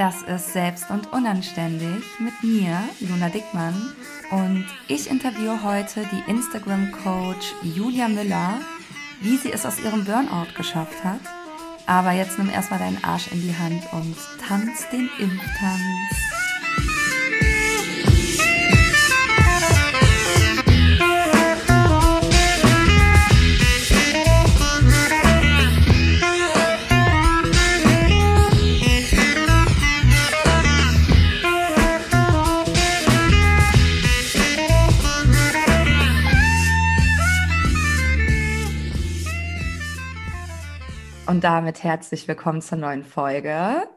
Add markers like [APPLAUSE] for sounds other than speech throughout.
Das ist Selbst und Unanständig mit mir, Luna Dickmann. Und ich interviewe heute die Instagram-Coach Julia Müller, wie sie es aus ihrem Burnout geschafft hat. Aber jetzt nimm erstmal deinen Arsch in die Hand und tanz den Impftanz. Und damit herzlich willkommen zur neuen Folge.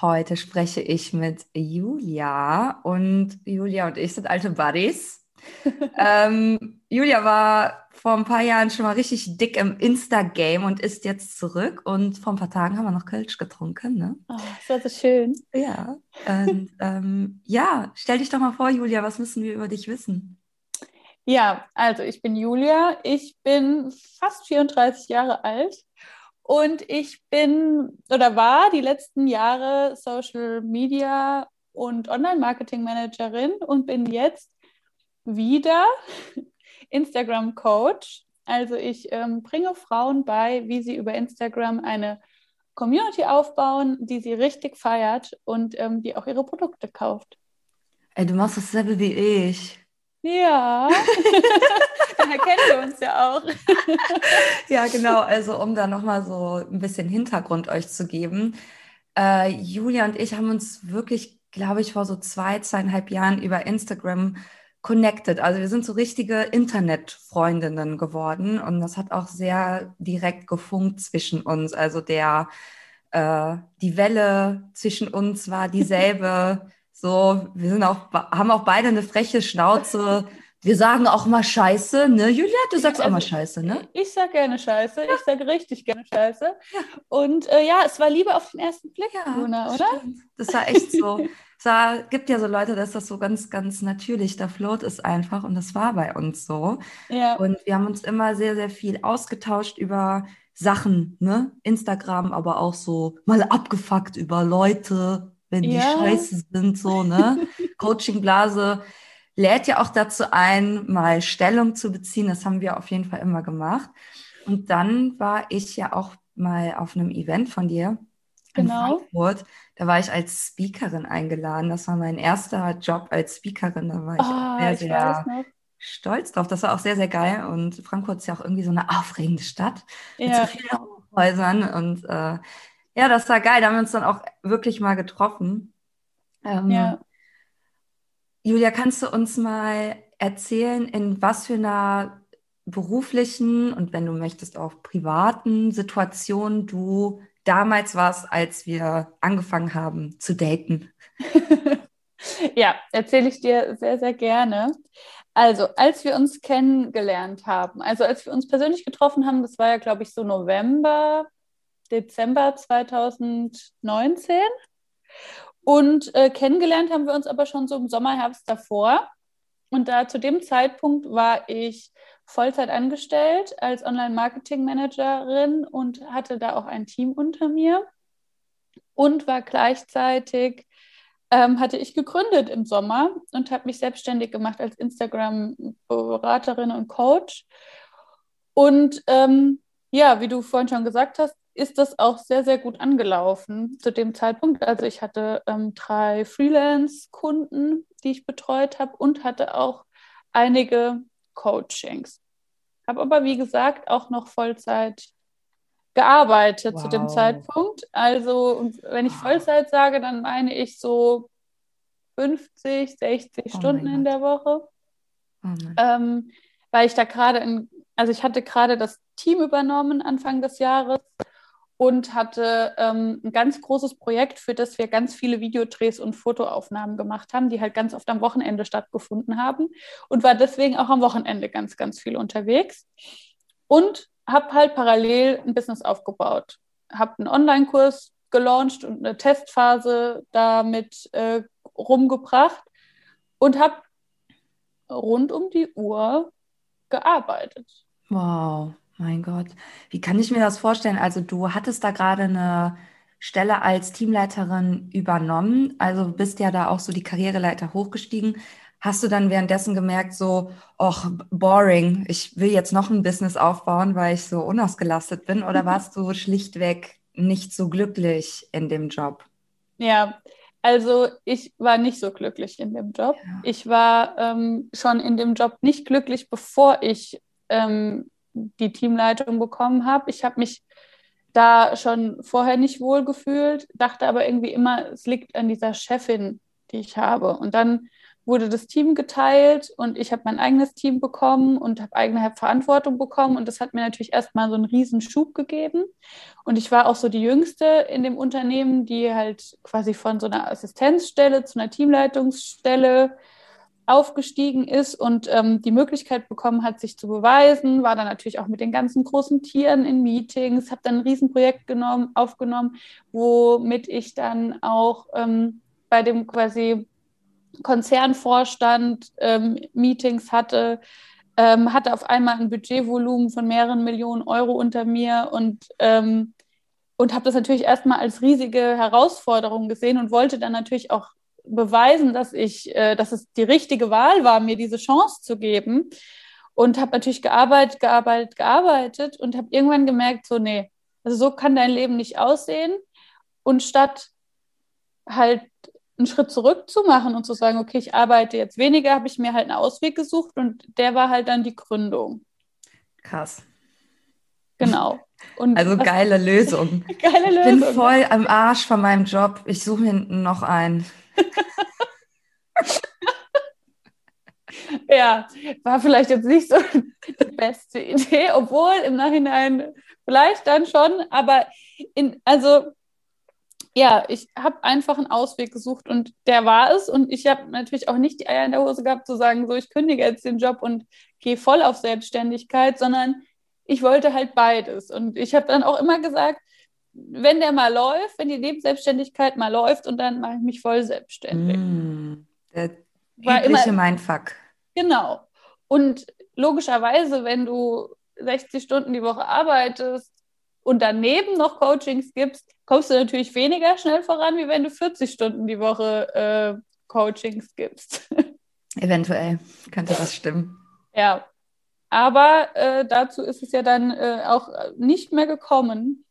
Heute spreche ich mit Julia und Julia und ich sind alte Buddies. [LAUGHS] ähm, Julia war vor ein paar Jahren schon mal richtig dick im Insta-Game und ist jetzt zurück. Und vor ein paar Tagen haben wir noch Kölsch getrunken. Ne? Oh, das war so schön. Ja. Und ähm, ja, stell dich doch mal vor, Julia, was müssen wir über dich wissen? Ja, also ich bin Julia. Ich bin fast 34 Jahre alt und ich bin oder war die letzten Jahre Social Media und Online-Marketing Managerin und bin jetzt wieder [LAUGHS] Instagram Coach. Also ich ähm, bringe Frauen bei, wie sie über Instagram eine Community aufbauen, die sie richtig feiert und ähm, die auch ihre Produkte kauft. Ey, du machst dasselbe wie ich. Ja, [LAUGHS] daher kennen wir uns ja auch. [LAUGHS] ja, genau. Also um da nochmal so ein bisschen Hintergrund euch zu geben. Äh, Julia und ich haben uns wirklich, glaube ich, vor so zwei, zweieinhalb Jahren über Instagram connected. Also wir sind so richtige Internetfreundinnen geworden und das hat auch sehr direkt gefunkt zwischen uns. Also der, äh, die Welle zwischen uns war dieselbe. [LAUGHS] So, wir sind auch, haben auch beide eine freche Schnauze. Wir sagen auch mal Scheiße, ne, Julia? Du sagst also, auch mal Scheiße, ne? Ich sag gerne Scheiße. Ja. Ich sage richtig gerne Scheiße. Ja. Und äh, ja, es war Liebe auf den ersten Blick, ja, Luna, oder? Stimmt. Das war echt so. [LAUGHS] es war, gibt ja so Leute, dass das so ganz, ganz natürlich, der Float ist einfach und das war bei uns so. Ja. Und wir haben uns immer sehr, sehr viel ausgetauscht über Sachen, ne? Instagram, aber auch so mal abgefuckt über Leute, wenn die scheiße sind, so, ne? [LAUGHS] Coaching-Blase lädt ja auch dazu ein, mal Stellung zu beziehen. Das haben wir auf jeden Fall immer gemacht. Und dann war ich ja auch mal auf einem Event von dir in genau. Frankfurt. Da war ich als Speakerin eingeladen. Das war mein erster Job als Speakerin. Da war ich oh, sehr, ich sehr stolz drauf. Das war auch sehr, sehr geil. Und Frankfurt ist ja auch irgendwie so eine aufregende Stadt ja. mit so vielen Häusern. Und äh, ja, das war geil. Da haben wir uns dann auch wirklich mal getroffen. Ähm, ja. Julia, kannst du uns mal erzählen, in was für einer beruflichen und wenn du möchtest auch privaten Situation du damals warst, als wir angefangen haben zu daten? [LAUGHS] ja, erzähle ich dir sehr, sehr gerne. Also, als wir uns kennengelernt haben, also als wir uns persönlich getroffen haben, das war ja, glaube ich, so November Dezember 2019. Und äh, kennengelernt haben wir uns aber schon so im Sommer, Herbst davor. Und da zu dem Zeitpunkt war ich Vollzeit angestellt als Online-Marketing-Managerin und hatte da auch ein Team unter mir und war gleichzeitig, ähm, hatte ich gegründet im Sommer und habe mich selbstständig gemacht als Instagram-Beraterin und Coach. Und ähm, ja, wie du vorhin schon gesagt hast, ist das auch sehr, sehr gut angelaufen zu dem Zeitpunkt. Also ich hatte ähm, drei Freelance-Kunden, die ich betreut habe und hatte auch einige Coachings. Habe aber, wie gesagt, auch noch Vollzeit gearbeitet wow. zu dem Zeitpunkt. Also wenn ich Vollzeit sage, dann meine ich so 50, 60 oh Stunden in der Woche. Oh ähm, weil ich da gerade in, also ich hatte gerade das Team übernommen Anfang des Jahres und hatte ähm, ein ganz großes Projekt, für das wir ganz viele Videodrehs und Fotoaufnahmen gemacht haben, die halt ganz oft am Wochenende stattgefunden haben und war deswegen auch am Wochenende ganz, ganz viel unterwegs und habe halt parallel ein Business aufgebaut, habe einen Online-Kurs gelauncht und eine Testphase damit äh, rumgebracht und habe rund um die Uhr gearbeitet. Wow. Mein Gott, wie kann ich mir das vorstellen? Also du hattest da gerade eine Stelle als Teamleiterin übernommen. Also bist ja da auch so die Karriereleiter hochgestiegen. Hast du dann währenddessen gemerkt, so, ach, boring, ich will jetzt noch ein Business aufbauen, weil ich so unausgelastet bin? Oder [LAUGHS] warst du schlichtweg nicht so glücklich in dem Job? Ja, also ich war nicht so glücklich in dem Job. Ja. Ich war ähm, schon in dem Job nicht glücklich, bevor ich ähm, die Teamleitung bekommen habe. Ich habe mich da schon vorher nicht wohl gefühlt, dachte aber irgendwie immer, es liegt an dieser Chefin, die ich habe. Und dann wurde das Team geteilt und ich habe mein eigenes Team bekommen und habe eigene Verantwortung bekommen und das hat mir natürlich erstmal so einen riesen Schub gegeben und ich war auch so die jüngste in dem Unternehmen, die halt quasi von so einer Assistenzstelle zu einer Teamleitungsstelle aufgestiegen ist und ähm, die Möglichkeit bekommen hat, sich zu beweisen, war dann natürlich auch mit den ganzen großen Tieren in Meetings, habe dann ein Riesenprojekt genommen, aufgenommen, womit ich dann auch ähm, bei dem quasi Konzernvorstand ähm, Meetings hatte, ähm, hatte auf einmal ein Budgetvolumen von mehreren Millionen Euro unter mir und, ähm, und habe das natürlich erstmal als riesige Herausforderung gesehen und wollte dann natürlich auch beweisen, dass ich, äh, dass es die richtige Wahl war, mir diese Chance zu geben. Und habe natürlich gearbeitet, gearbeitet, gearbeitet und habe irgendwann gemerkt, so, nee, also so kann dein Leben nicht aussehen. Und statt halt einen Schritt zurück zu machen und zu sagen, okay, ich arbeite jetzt weniger, habe ich mir halt einen Ausweg gesucht und der war halt dann die Gründung. Krass. Genau. Und also geile Lösung. [LAUGHS] geile Lösung. Ich bin voll am Arsch von meinem Job. Ich suche hinten noch einen. [LAUGHS] ja, war vielleicht jetzt nicht so die beste Idee, obwohl im Nachhinein vielleicht dann schon, aber in, also ja, ich habe einfach einen Ausweg gesucht und der war es. Und ich habe natürlich auch nicht die Eier in der Hose gehabt zu sagen, so ich kündige jetzt den Job und gehe voll auf Selbstständigkeit, sondern ich wollte halt beides. Und ich habe dann auch immer gesagt, wenn der mal läuft, wenn die Nebenselbstständigkeit mal läuft und dann mache ich mich voll selbstständig. Mm, der übliche Mindfuck. Genau. Und logischerweise, wenn du 60 Stunden die Woche arbeitest und daneben noch Coachings gibst, kommst du natürlich weniger schnell voran, wie wenn du 40 Stunden die Woche äh, Coachings gibst. [LAUGHS] Eventuell könnte das stimmen. Ja, aber äh, dazu ist es ja dann äh, auch nicht mehr gekommen.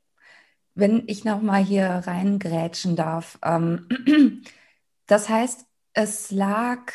Wenn ich nochmal hier reingrätschen darf. Ähm, [CLEARS THROAT] das heißt, es lag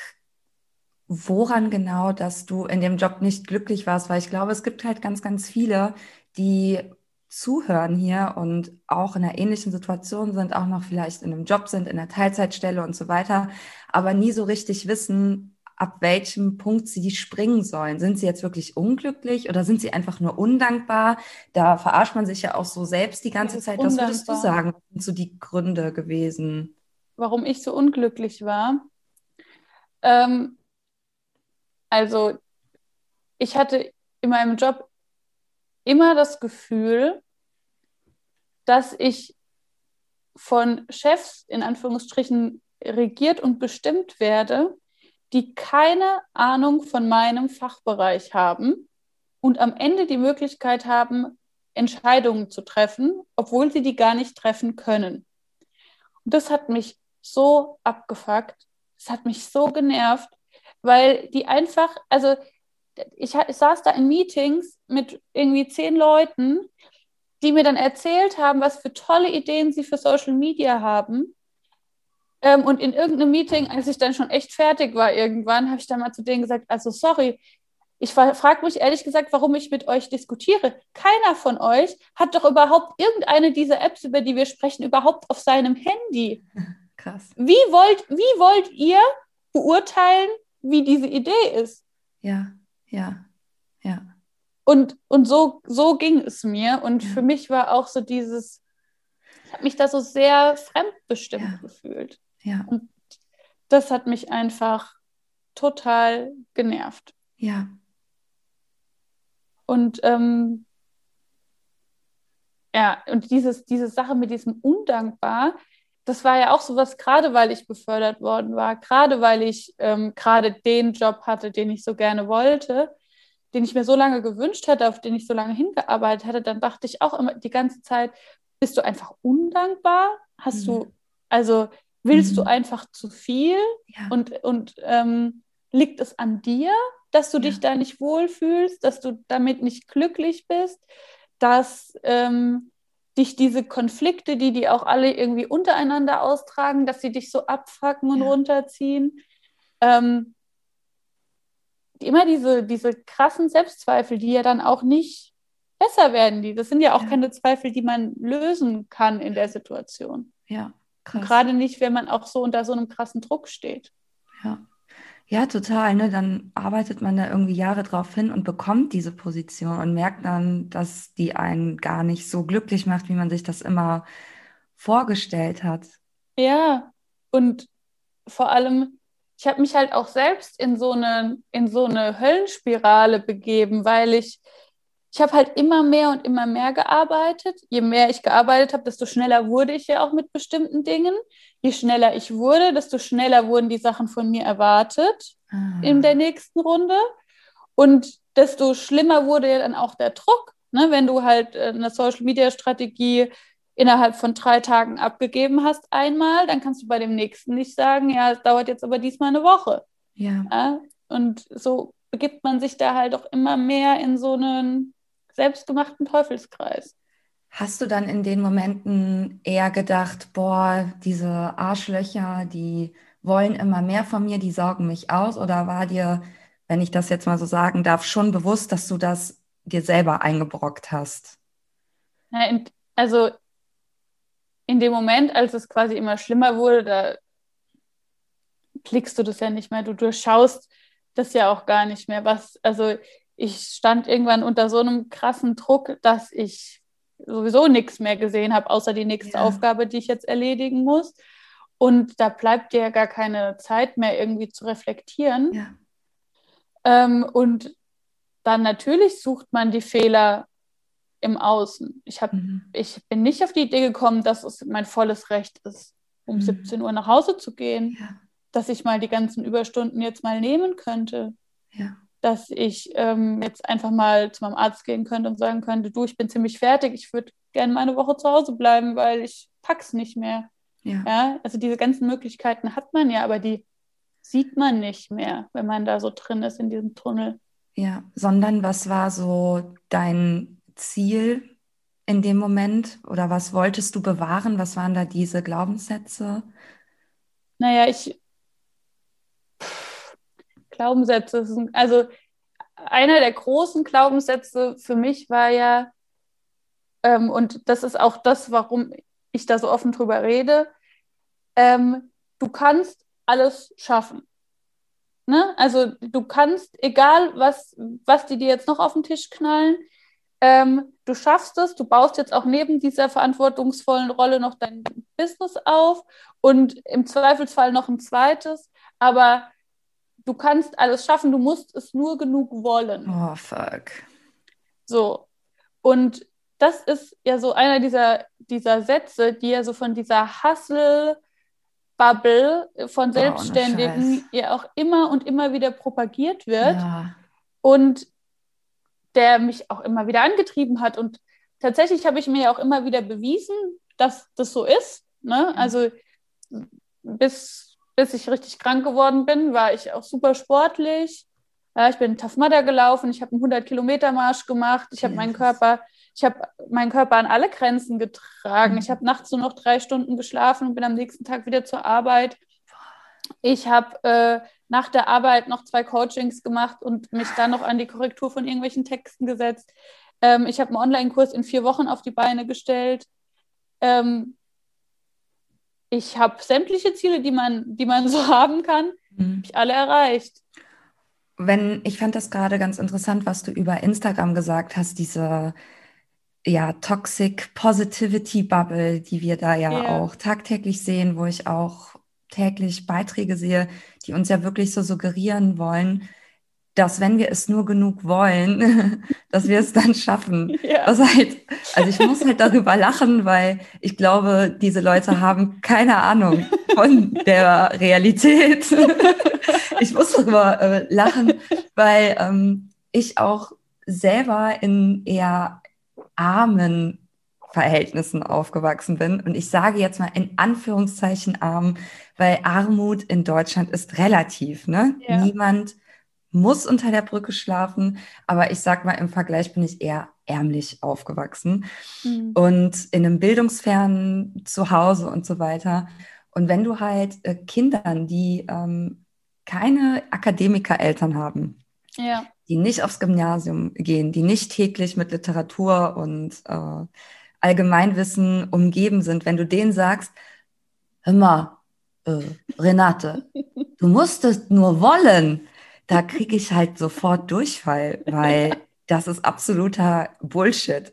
woran genau, dass du in dem Job nicht glücklich warst? Weil ich glaube, es gibt halt ganz, ganz viele, die zuhören hier und auch in einer ähnlichen Situation sind, auch noch vielleicht in einem Job sind, in einer Teilzeitstelle und so weiter, aber nie so richtig wissen, ab welchem Punkt sie springen sollen. Sind sie jetzt wirklich unglücklich oder sind sie einfach nur undankbar? Da verarscht man sich ja auch so selbst die ganze Zeit. Was würdest du sagen, sind so die Gründe gewesen? Warum ich so unglücklich war? Ähm, also, ich hatte in meinem Job immer das Gefühl, dass ich von Chefs in Anführungsstrichen regiert und bestimmt werde, die keine Ahnung von meinem Fachbereich haben und am Ende die Möglichkeit haben, Entscheidungen zu treffen, obwohl sie die gar nicht treffen können. Und das hat mich so abgefuckt, das hat mich so genervt, weil die einfach, also ich, ich saß da in Meetings mit irgendwie zehn Leuten, die mir dann erzählt haben, was für tolle Ideen sie für Social Media haben ähm, und in irgendeinem Meeting, als ich dann schon echt fertig war irgendwann, habe ich dann mal zu denen gesagt, also sorry, ich frage mich ehrlich gesagt, warum ich mit euch diskutiere. Keiner von euch hat doch überhaupt irgendeine dieser Apps, über die wir sprechen, überhaupt auf seinem Handy. [LAUGHS] Krass. Wie wollt, wie wollt ihr beurteilen, wie diese Idee ist? Ja, ja, ja. Und, und so, so ging es mir. Und ja. für mich war auch so dieses, ich habe mich da so sehr fremdbestimmt ja. gefühlt. Ja. Und das hat mich einfach total genervt. Ja. Und ähm, ja, und dieses, diese Sache mit diesem Undankbar, das war ja auch sowas, gerade weil ich befördert worden war, gerade weil ich ähm, gerade den Job hatte, den ich so gerne wollte, den ich mir so lange gewünscht hatte, auf den ich so lange hingearbeitet hatte, dann dachte ich auch immer die ganze Zeit, bist du einfach undankbar? Hast mhm. du, also willst mhm. du einfach zu viel? Ja. Und, und ähm, liegt es an dir, dass du ja. dich da nicht wohlfühlst, dass du damit nicht glücklich bist, dass ähm, dich diese Konflikte, die die auch alle irgendwie untereinander austragen, dass sie dich so abfacken und ja. runterziehen. Ähm, immer diese, diese krassen Selbstzweifel, die ja dann auch nicht besser werden. Die, das sind ja auch keine Zweifel, die man lösen kann in der Situation. Ja, krass. Gerade nicht, wenn man auch so unter so einem krassen Druck steht. Ja. Ja, total. Ne? Dann arbeitet man da irgendwie Jahre drauf hin und bekommt diese Position und merkt dann, dass die einen gar nicht so glücklich macht, wie man sich das immer vorgestellt hat. Ja, und vor allem, ich habe mich halt auch selbst in so eine, in so eine Höllenspirale begeben, weil ich ich habe halt immer mehr und immer mehr gearbeitet. Je mehr ich gearbeitet habe, desto schneller wurde ich ja auch mit bestimmten Dingen. Je schneller ich wurde, desto schneller wurden die Sachen von mir erwartet ah. in der nächsten Runde. Und desto schlimmer wurde ja dann auch der Druck. Ne? Wenn du halt äh, eine Social-Media-Strategie innerhalb von drei Tagen abgegeben hast einmal, dann kannst du bei dem nächsten nicht sagen, ja, es dauert jetzt aber diesmal eine Woche. Ja. ja? Und so begibt man sich da halt auch immer mehr in so einen selbstgemachten Teufelskreis. Hast du dann in den Momenten eher gedacht, boah, diese Arschlöcher, die wollen immer mehr von mir, die sorgen mich aus? Oder war dir, wenn ich das jetzt mal so sagen darf, schon bewusst, dass du das dir selber eingebrockt hast? Ja, in, also in dem Moment, als es quasi immer schlimmer wurde, da klickst du das ja nicht mehr. Du durchschaust das ja auch gar nicht mehr. Was, also ich stand irgendwann unter so einem krassen Druck, dass ich sowieso nichts mehr gesehen habe, außer die nächste ja. Aufgabe, die ich jetzt erledigen muss. Und da bleibt dir ja gar keine Zeit mehr irgendwie zu reflektieren. Ja. Ähm, und dann natürlich sucht man die Fehler im Außen. Ich, hab, mhm. ich bin nicht auf die Idee gekommen, dass es mein volles Recht ist, um mhm. 17 Uhr nach Hause zu gehen, ja. dass ich mal die ganzen Überstunden jetzt mal nehmen könnte. Ja dass ich ähm, jetzt einfach mal zu meinem Arzt gehen könnte und sagen könnte, du, ich bin ziemlich fertig, ich würde gerne mal eine Woche zu Hause bleiben, weil ich pack's nicht mehr. Ja. ja. Also diese ganzen Möglichkeiten hat man ja, aber die sieht man nicht mehr, wenn man da so drin ist in diesem Tunnel. Ja, sondern was war so dein Ziel in dem Moment oder was wolltest du bewahren? Was waren da diese Glaubenssätze? Naja, ich Glaubenssätze also einer der großen Glaubenssätze für mich war ja, ähm, und das ist auch das, warum ich da so offen drüber rede, ähm, du kannst alles schaffen. Ne? Also du kannst, egal was, was die dir jetzt noch auf den Tisch knallen, ähm, du schaffst es, du baust jetzt auch neben dieser verantwortungsvollen Rolle noch dein Business auf und im Zweifelsfall noch ein zweites, aber du kannst alles schaffen, du musst es nur genug wollen. Oh, fuck. So. Und das ist ja so einer dieser, dieser Sätze, die ja so von dieser Hustle-Bubble von Selbstständigen oh, ja auch immer und immer wieder propagiert wird. Ja. Und der mich auch immer wieder angetrieben hat. Und tatsächlich habe ich mir ja auch immer wieder bewiesen, dass das so ist. Ne? Also bis bis ich richtig krank geworden bin, war ich auch super sportlich. Ja, ich bin Tough Mudder gelaufen, ich habe einen 100-Kilometer-Marsch gemacht, ich habe meinen Körper, ich habe meinen Körper an alle Grenzen getragen. Mhm. Ich habe nachts nur noch drei Stunden geschlafen und bin am nächsten Tag wieder zur Arbeit. Ich habe äh, nach der Arbeit noch zwei Coachings gemacht und mich dann noch an die Korrektur von irgendwelchen Texten gesetzt. Ähm, ich habe einen Online-Kurs in vier Wochen auf die Beine gestellt. Ähm, ich habe sämtliche Ziele, die man, die man so [LAUGHS] haben kann, mhm. ich alle erreicht. Wenn, ich fand das gerade ganz interessant, was du über Instagram gesagt hast, diese ja, Toxic Positivity Bubble, die wir da ja yeah. auch tagtäglich sehen, wo ich auch täglich Beiträge sehe, die uns ja wirklich so suggerieren wollen, dass wenn wir es nur genug wollen, [LAUGHS] dass wir es dann schaffen. [LAUGHS] Ja. Das halt, also ich muss halt darüber lachen, weil ich glaube, diese Leute haben keine Ahnung von der Realität. [LAUGHS] ich muss darüber äh, lachen, weil ähm, ich auch selber in eher armen Verhältnissen aufgewachsen bin. Und ich sage jetzt mal in Anführungszeichen arm, weil Armut in Deutschland ist relativ. Ne? Ja. Niemand muss unter der Brücke schlafen, aber ich sag mal, im Vergleich bin ich eher ärmlich aufgewachsen mhm. und in einem bildungsfernen Zuhause und so weiter. Und wenn du halt äh, Kindern, die ähm, keine Akademikereltern haben, ja. die nicht aufs Gymnasium gehen, die nicht täglich mit Literatur und äh, Allgemeinwissen umgeben sind, wenn du denen sagst, hör mal, äh, Renate, du musst es nur wollen, da kriege ich halt sofort Durchfall, weil das ist absoluter Bullshit.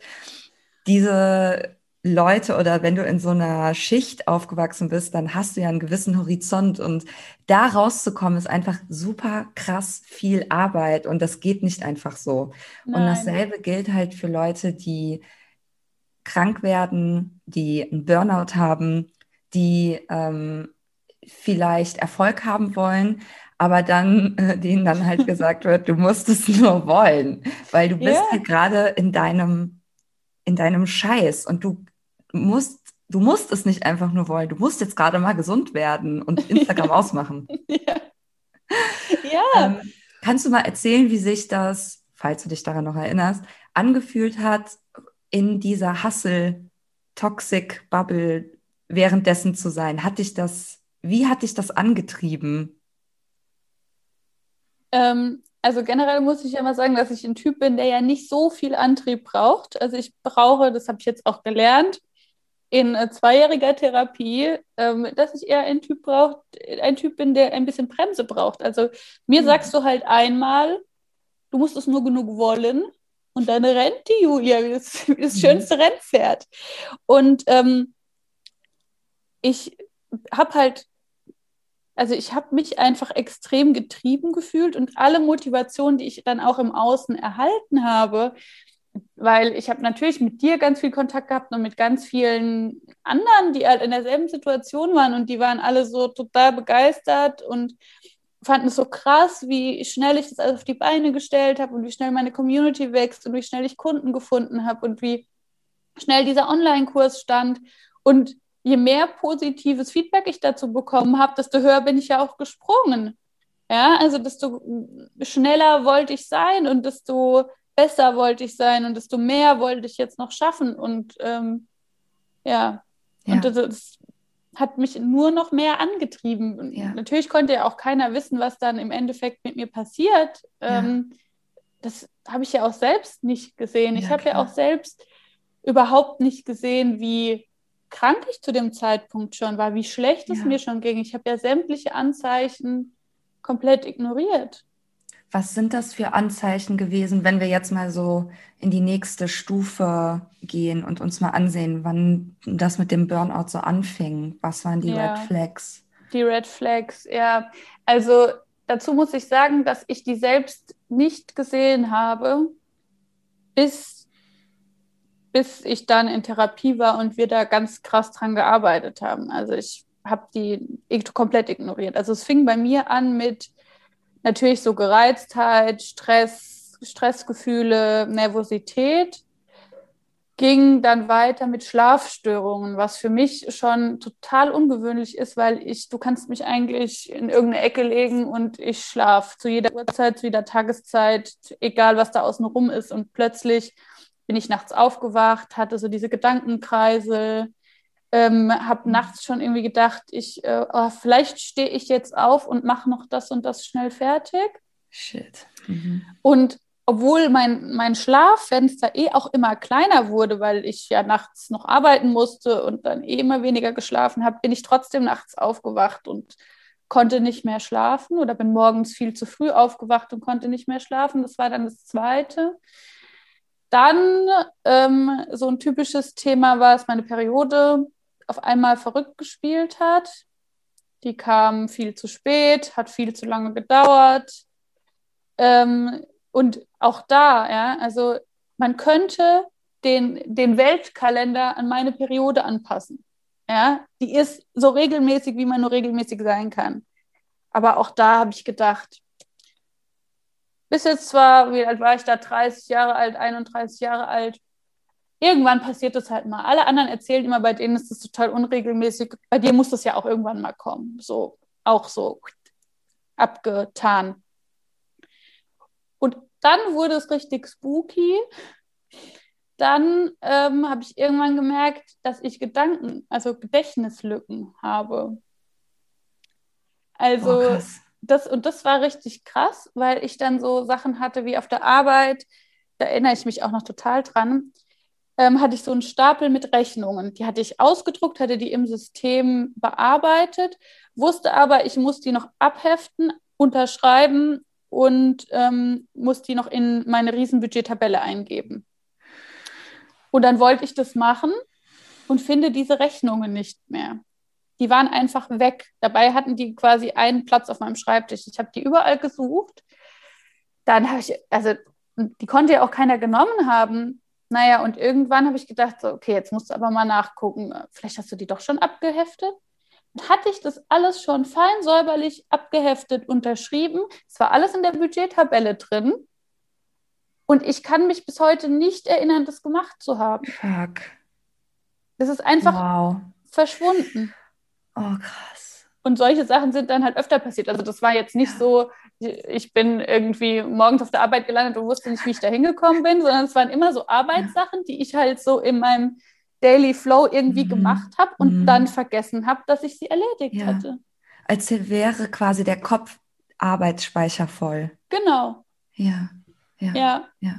Diese Leute oder wenn du in so einer Schicht aufgewachsen bist, dann hast du ja einen gewissen Horizont und da rauszukommen ist einfach super krass viel Arbeit und das geht nicht einfach so. Nein. Und dasselbe gilt halt für Leute, die krank werden, die einen Burnout haben, die ähm, vielleicht Erfolg haben wollen, aber dann äh, denen dann halt gesagt wird, du musst es nur wollen, weil du bist yeah. halt gerade in deinem in deinem Scheiß und du musst du musst es nicht einfach nur wollen, du musst jetzt gerade mal gesund werden und [LAUGHS] Instagram ausmachen. Ja. ja. Ähm, kannst du mal erzählen, wie sich das, falls du dich daran noch erinnerst, angefühlt hat, in dieser Hustle Toxic Bubble währenddessen zu sein? Hat dich das, wie hat dich das angetrieben? Ähm, also generell muss ich ja mal sagen, dass ich ein Typ bin, der ja nicht so viel Antrieb braucht. Also ich brauche, das habe ich jetzt auch gelernt, in äh, zweijähriger Therapie, ähm, dass ich eher ein Typ braucht, ein Typ bin, der ein bisschen Bremse braucht. Also mir mhm. sagst du halt einmal, du musst es nur genug wollen und dann rennt die Julia wie das, wie das mhm. schönste Rennpferd. Und ähm, ich habe halt also ich habe mich einfach extrem getrieben gefühlt und alle Motivationen, die ich dann auch im Außen erhalten habe, weil ich habe natürlich mit dir ganz viel Kontakt gehabt und mit ganz vielen anderen, die halt in derselben Situation waren und die waren alle so total begeistert und fanden es so krass, wie schnell ich das alles auf die Beine gestellt habe und wie schnell meine Community wächst und wie schnell ich Kunden gefunden habe und wie schnell dieser Online-Kurs stand. Und je mehr positives Feedback ich dazu bekommen habe, desto höher bin ich ja auch gesprungen. Ja, also desto schneller wollte ich sein und desto besser wollte ich sein und desto mehr wollte ich jetzt noch schaffen. Und ähm, ja. ja, und das, das, hat mich nur noch mehr angetrieben. Ja. Natürlich konnte ja auch keiner wissen, was dann im Endeffekt mit mir passiert. Ähm, ja. Das habe ich ja auch selbst nicht gesehen. Ich habe ja auch selbst überhaupt nicht gesehen, wie krank ich zu dem Zeitpunkt schon war, wie schlecht es mir schon ging. Ich habe ja sämtliche Anzeichen komplett ignoriert. Was sind das für Anzeichen gewesen, wenn wir jetzt mal so in die nächste Stufe gehen und uns mal ansehen, wann das mit dem Burnout so anfing? Was waren die ja, Red Flags? Die Red Flags, ja. Also dazu muss ich sagen, dass ich die selbst nicht gesehen habe, bis bis ich dann in Therapie war und wir da ganz krass dran gearbeitet haben. Also ich habe die komplett ignoriert. Also es fing bei mir an mit natürlich so Gereiztheit, Stress, Stressgefühle, Nervosität, ging dann weiter mit Schlafstörungen, was für mich schon total ungewöhnlich ist, weil ich, du kannst mich eigentlich in irgendeine Ecke legen und ich schlafe zu jeder Uhrzeit, zu jeder Tageszeit, egal was da außen rum ist und plötzlich bin ich nachts aufgewacht, hatte so diese Gedankenkreise, ähm, habe mhm. nachts schon irgendwie gedacht, ich, äh, oh, vielleicht stehe ich jetzt auf und mache noch das und das schnell fertig. Shit. Mhm. Und obwohl mein, mein Schlaffenster eh auch immer kleiner wurde, weil ich ja nachts noch arbeiten musste und dann eh immer weniger geschlafen habe, bin ich trotzdem nachts aufgewacht und konnte nicht mehr schlafen oder bin morgens viel zu früh aufgewacht und konnte nicht mehr schlafen. Das war dann das Zweite. Dann ähm, so ein typisches Thema war, dass meine Periode auf einmal verrückt gespielt hat. Die kam viel zu spät, hat viel zu lange gedauert. Ähm, und auch da, ja, also man könnte den, den Weltkalender an meine Periode anpassen. Ja, die ist so regelmäßig, wie man nur regelmäßig sein kann. Aber auch da habe ich gedacht, bis jetzt zwar, wie alt war ich da, 30 Jahre alt, 31 Jahre alt, irgendwann passiert das halt mal. Alle anderen erzählen immer, bei denen ist das total unregelmäßig. Bei dir muss das ja auch irgendwann mal kommen. So, auch so abgetan. Und dann wurde es richtig spooky. Dann ähm, habe ich irgendwann gemerkt, dass ich Gedanken, also Gedächtnislücken habe. Also oh, das und das war richtig krass, weil ich dann so Sachen hatte wie auf der Arbeit, da erinnere ich mich auch noch total dran ähm, hatte ich so einen Stapel mit Rechnungen. Die hatte ich ausgedruckt, hatte die im System bearbeitet, wusste aber, ich muss die noch abheften, unterschreiben und ähm, muss die noch in meine Riesenbudget-Tabelle eingeben. Und dann wollte ich das machen und finde diese Rechnungen nicht mehr. Die waren einfach weg. Dabei hatten die quasi einen Platz auf meinem Schreibtisch. Ich habe die überall gesucht. Dann habe ich, also die konnte ja auch keiner genommen haben. Naja, und irgendwann habe ich gedacht, so, okay, jetzt musst du aber mal nachgucken. Vielleicht hast du die doch schon abgeheftet. Und hatte ich das alles schon fein säuberlich abgeheftet, unterschrieben. Es war alles in der Budgettabelle drin. Und ich kann mich bis heute nicht erinnern, das gemacht zu haben. Fuck. Das ist einfach wow. verschwunden. Oh, krass. Und solche Sachen sind dann halt öfter passiert. Also das war jetzt nicht so, ich bin irgendwie morgens auf der Arbeit gelandet und wusste nicht, wie ich da hingekommen bin, sondern es waren immer so Arbeitssachen, die ich halt so in meinem Daily Flow irgendwie mhm. gemacht habe und mhm. dann vergessen habe, dass ich sie erledigt ja. hatte. Als wäre quasi der Kopf Arbeitsspeicher voll. Genau. Ja. Ja. Ja. ja.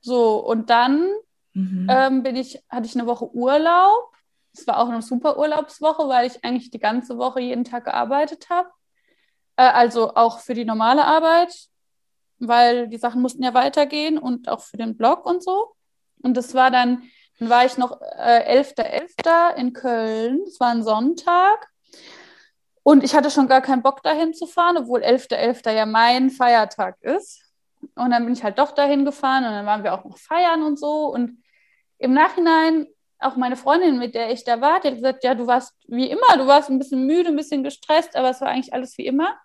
So, und dann mhm. ähm, bin ich, hatte ich eine Woche Urlaub. Es war auch eine super Urlaubswoche, weil ich eigentlich die ganze Woche jeden Tag gearbeitet habe. Äh, also auch für die normale Arbeit, weil die Sachen mussten ja weitergehen und auch für den Blog und so. Und das war dann, dann war ich noch äh, 11.11. .11. in Köln. Es war ein Sonntag. Und ich hatte schon gar keinen Bock dahin zu fahren, obwohl 11.11. .11. ja mein Feiertag ist. Und dann bin ich halt doch dahin gefahren und dann waren wir auch noch feiern und so. Und im Nachhinein, auch meine Freundin, mit der ich da war, die hat gesagt, ja, du warst wie immer, du warst ein bisschen müde, ein bisschen gestresst, aber es war eigentlich alles wie immer.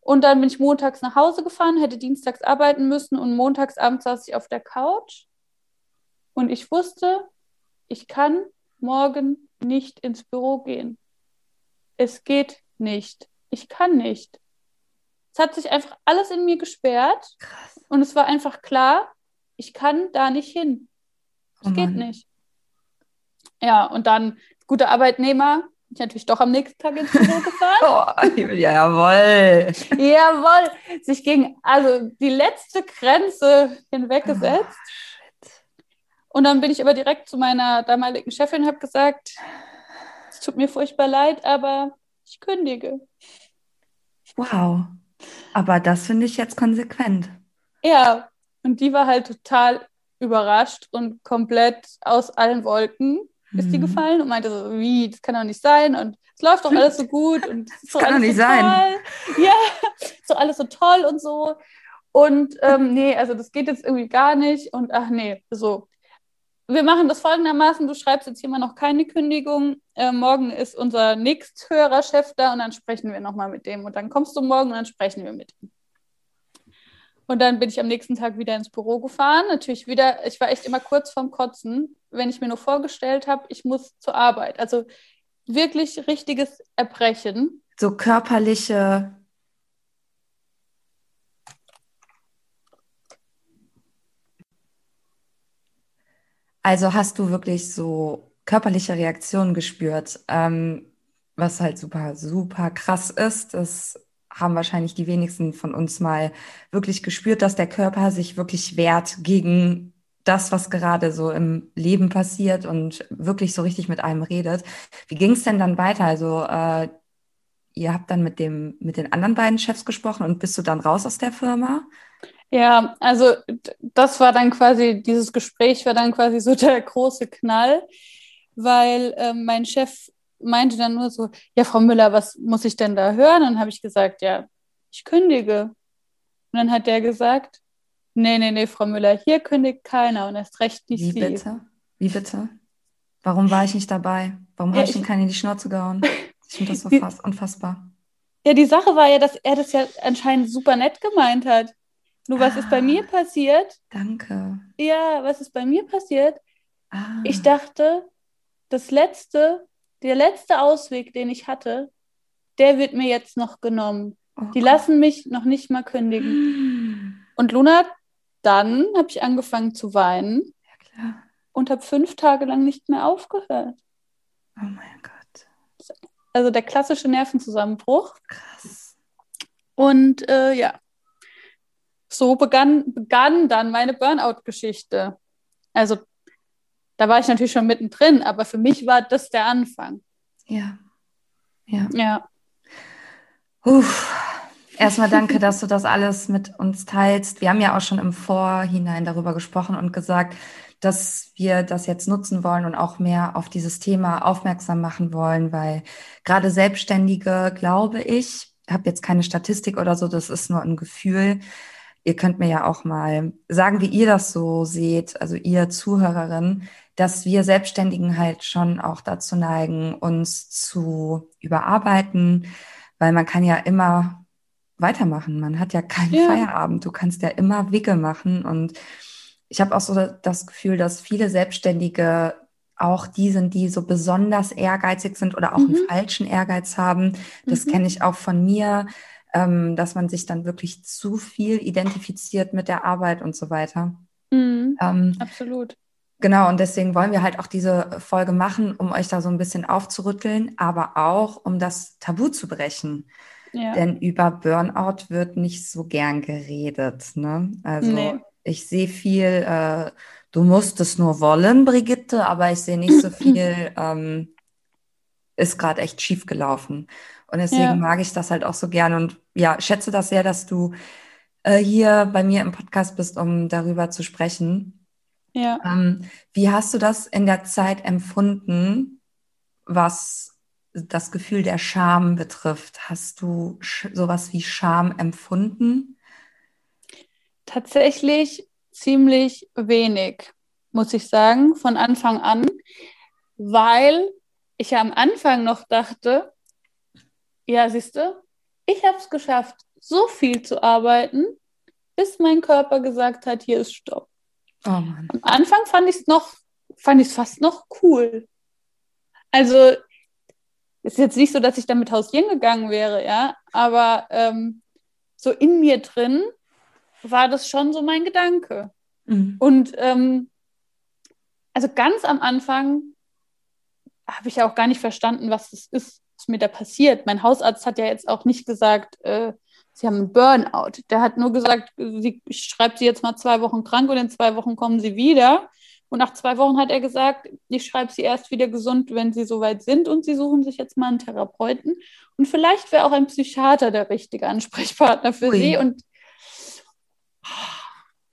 Und dann bin ich montags nach Hause gefahren, hätte dienstags arbeiten müssen und montagsabends saß ich auf der Couch und ich wusste, ich kann morgen nicht ins Büro gehen. Es geht nicht. Ich kann nicht. Es hat sich einfach alles in mir gesperrt Krass. und es war einfach klar, ich kann da nicht hin. Es oh geht nicht. Ja, und dann guter Arbeitnehmer, ich natürlich doch am nächsten Tag ins Büro gefahren. [LAUGHS] oh, ja, jawohl. jawohl. Sich gegen, also die letzte Grenze hinweggesetzt. Oh, und dann bin ich aber direkt zu meiner damaligen Chefin und habe gesagt, es tut mir furchtbar leid, aber ich kündige. Wow. Aber das finde ich jetzt konsequent. Ja, und die war halt total überrascht und komplett aus allen Wolken ist die mhm. gefallen und meinte so, wie, das kann doch nicht sein und es läuft doch alles so [LAUGHS] gut und es so kann doch nicht so sein. [LAUGHS] Ja, so alles so toll und so. Und ähm, nee, also das geht jetzt irgendwie gar nicht und ach nee, so. Wir machen das folgendermaßen, du schreibst jetzt hier mal noch keine Kündigung. Äh, morgen ist unser nächsthöherer Chef da und dann sprechen wir nochmal mit dem. Und dann kommst du morgen und dann sprechen wir mit ihm. Und dann bin ich am nächsten Tag wieder ins Büro gefahren. Natürlich wieder, ich war echt immer kurz vorm Kotzen, wenn ich mir nur vorgestellt habe, ich muss zur Arbeit. Also wirklich richtiges Erbrechen. So körperliche. Also hast du wirklich so körperliche Reaktionen gespürt, ähm, was halt super, super krass ist. Das haben wahrscheinlich die wenigsten von uns mal wirklich gespürt, dass der Körper sich wirklich wehrt gegen das, was gerade so im Leben passiert und wirklich so richtig mit einem redet. Wie ging es denn dann weiter? Also äh, ihr habt dann mit dem mit den anderen beiden Chefs gesprochen und bist du dann raus aus der Firma? Ja, also das war dann quasi dieses Gespräch war dann quasi so der große Knall, weil äh, mein Chef meinte dann nur so, ja, Frau Müller, was muss ich denn da hören? Und dann habe ich gesagt, ja, ich kündige. Und dann hat der gesagt, nee, nee, nee, Frau Müller, hier kündigt keiner und erst recht nicht Wie Sie. bitte? Wie bitte? Warum war ich nicht dabei? Warum ja, habe ich ihm keinen in die Schnauze gehauen? [LAUGHS] Ich finde das so die, unfassbar. Ja, die Sache war ja, dass er das ja anscheinend super nett gemeint hat. Nur was ah, ist bei mir ah, passiert? Danke. Ja, was ist bei mir passiert? Ah. Ich dachte, das letzte, der letzte Ausweg, den ich hatte, der wird mir jetzt noch genommen. Oh die lassen mich noch nicht mal kündigen. [GASPS] Und Luna, dann habe ich angefangen zu weinen ja, und habe fünf Tage lang nicht mehr aufgehört. Oh mein Gott. Also der klassische Nervenzusammenbruch. Krass. Und äh, ja, so begann, begann dann meine Burnout-Geschichte. Also da war ich natürlich schon mittendrin, aber für mich war das der Anfang. Ja. Ja. Ja. Uff. Erstmal danke, dass du das alles mit uns teilst. Wir haben ja auch schon im Vorhinein darüber gesprochen und gesagt, dass wir das jetzt nutzen wollen und auch mehr auf dieses Thema aufmerksam machen wollen, weil gerade Selbstständige, glaube ich, habe jetzt keine Statistik oder so, das ist nur ein Gefühl. Ihr könnt mir ja auch mal sagen, wie ihr das so seht, also ihr Zuhörerin, dass wir Selbstständigen halt schon auch dazu neigen, uns zu überarbeiten, weil man kann ja immer weitermachen. Man hat ja keinen ja. Feierabend. Du kannst ja immer Wicke machen. Und ich habe auch so das Gefühl, dass viele Selbstständige auch die sind, die so besonders ehrgeizig sind oder auch mhm. einen falschen Ehrgeiz haben. Das mhm. kenne ich auch von mir, ähm, dass man sich dann wirklich zu viel identifiziert mit der Arbeit und so weiter. Mhm. Ähm, Absolut. Genau, und deswegen wollen wir halt auch diese Folge machen, um euch da so ein bisschen aufzurütteln, aber auch, um das Tabu zu brechen. Ja. Denn über Burnout wird nicht so gern geredet. Ne? Also nee. ich sehe viel, äh, du musst es nur wollen, Brigitte, aber ich sehe nicht so [CLEARS THROAT] viel, ähm, ist gerade echt schief gelaufen. Und deswegen ja. mag ich das halt auch so gern und ja, schätze das sehr, dass du äh, hier bei mir im Podcast bist, um darüber zu sprechen. Ja. Ähm, wie hast du das in der Zeit empfunden, was das Gefühl der Scham betrifft? Hast du sowas wie Scham empfunden? Tatsächlich ziemlich wenig, muss ich sagen, von Anfang an, weil ich ja am Anfang noch dachte, ja, siehst du, ich habe es geschafft, so viel zu arbeiten, bis mein Körper gesagt hat, hier ist Stopp. Oh Am Anfang fand ich es noch, fand ich es fast noch cool. Also ist jetzt nicht so, dass ich damit hausieren gegangen wäre, ja, aber ähm, so in mir drin war das schon so mein Gedanke. Mhm. Und ähm, also ganz am Anfang habe ich ja auch gar nicht verstanden, was das ist, was mir da passiert. Mein Hausarzt hat ja jetzt auch nicht gesagt, äh, Sie haben einen Burnout. Der hat nur gesagt, sie, ich schreibe Sie jetzt mal zwei Wochen krank und in zwei Wochen kommen Sie wieder. Und nach zwei Wochen hat er gesagt, ich schreibe Sie erst wieder gesund, wenn Sie soweit sind und Sie suchen sich jetzt mal einen Therapeuten. Und vielleicht wäre auch ein Psychiater der richtige Ansprechpartner für Ui. Sie. Und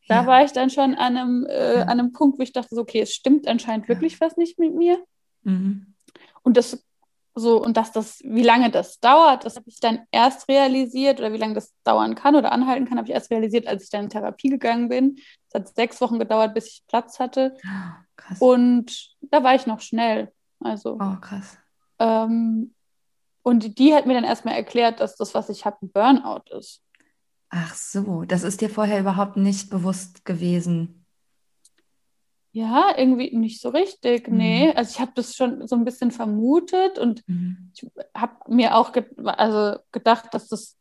da ja. war ich dann schon an einem, äh, ja. an einem Punkt, wo ich dachte, so, okay, es stimmt anscheinend wirklich was nicht mit mir. Mhm. Und das so, und dass das, wie lange das dauert, das habe ich dann erst realisiert, oder wie lange das dauern kann oder anhalten kann, habe ich erst realisiert, als ich dann in Therapie gegangen bin. Es hat sechs Wochen gedauert, bis ich Platz hatte. [GASPS] Krass. Und da war ich noch schnell. Also. Oh, krass. Ähm, und die hat mir dann erstmal erklärt, dass das, was ich habe, ein Burnout ist. Ach so, das ist dir vorher überhaupt nicht bewusst gewesen. Ja, irgendwie nicht so richtig. Mhm. Nee, also ich habe das schon so ein bisschen vermutet und mhm. ich habe mir auch ge also gedacht, dass das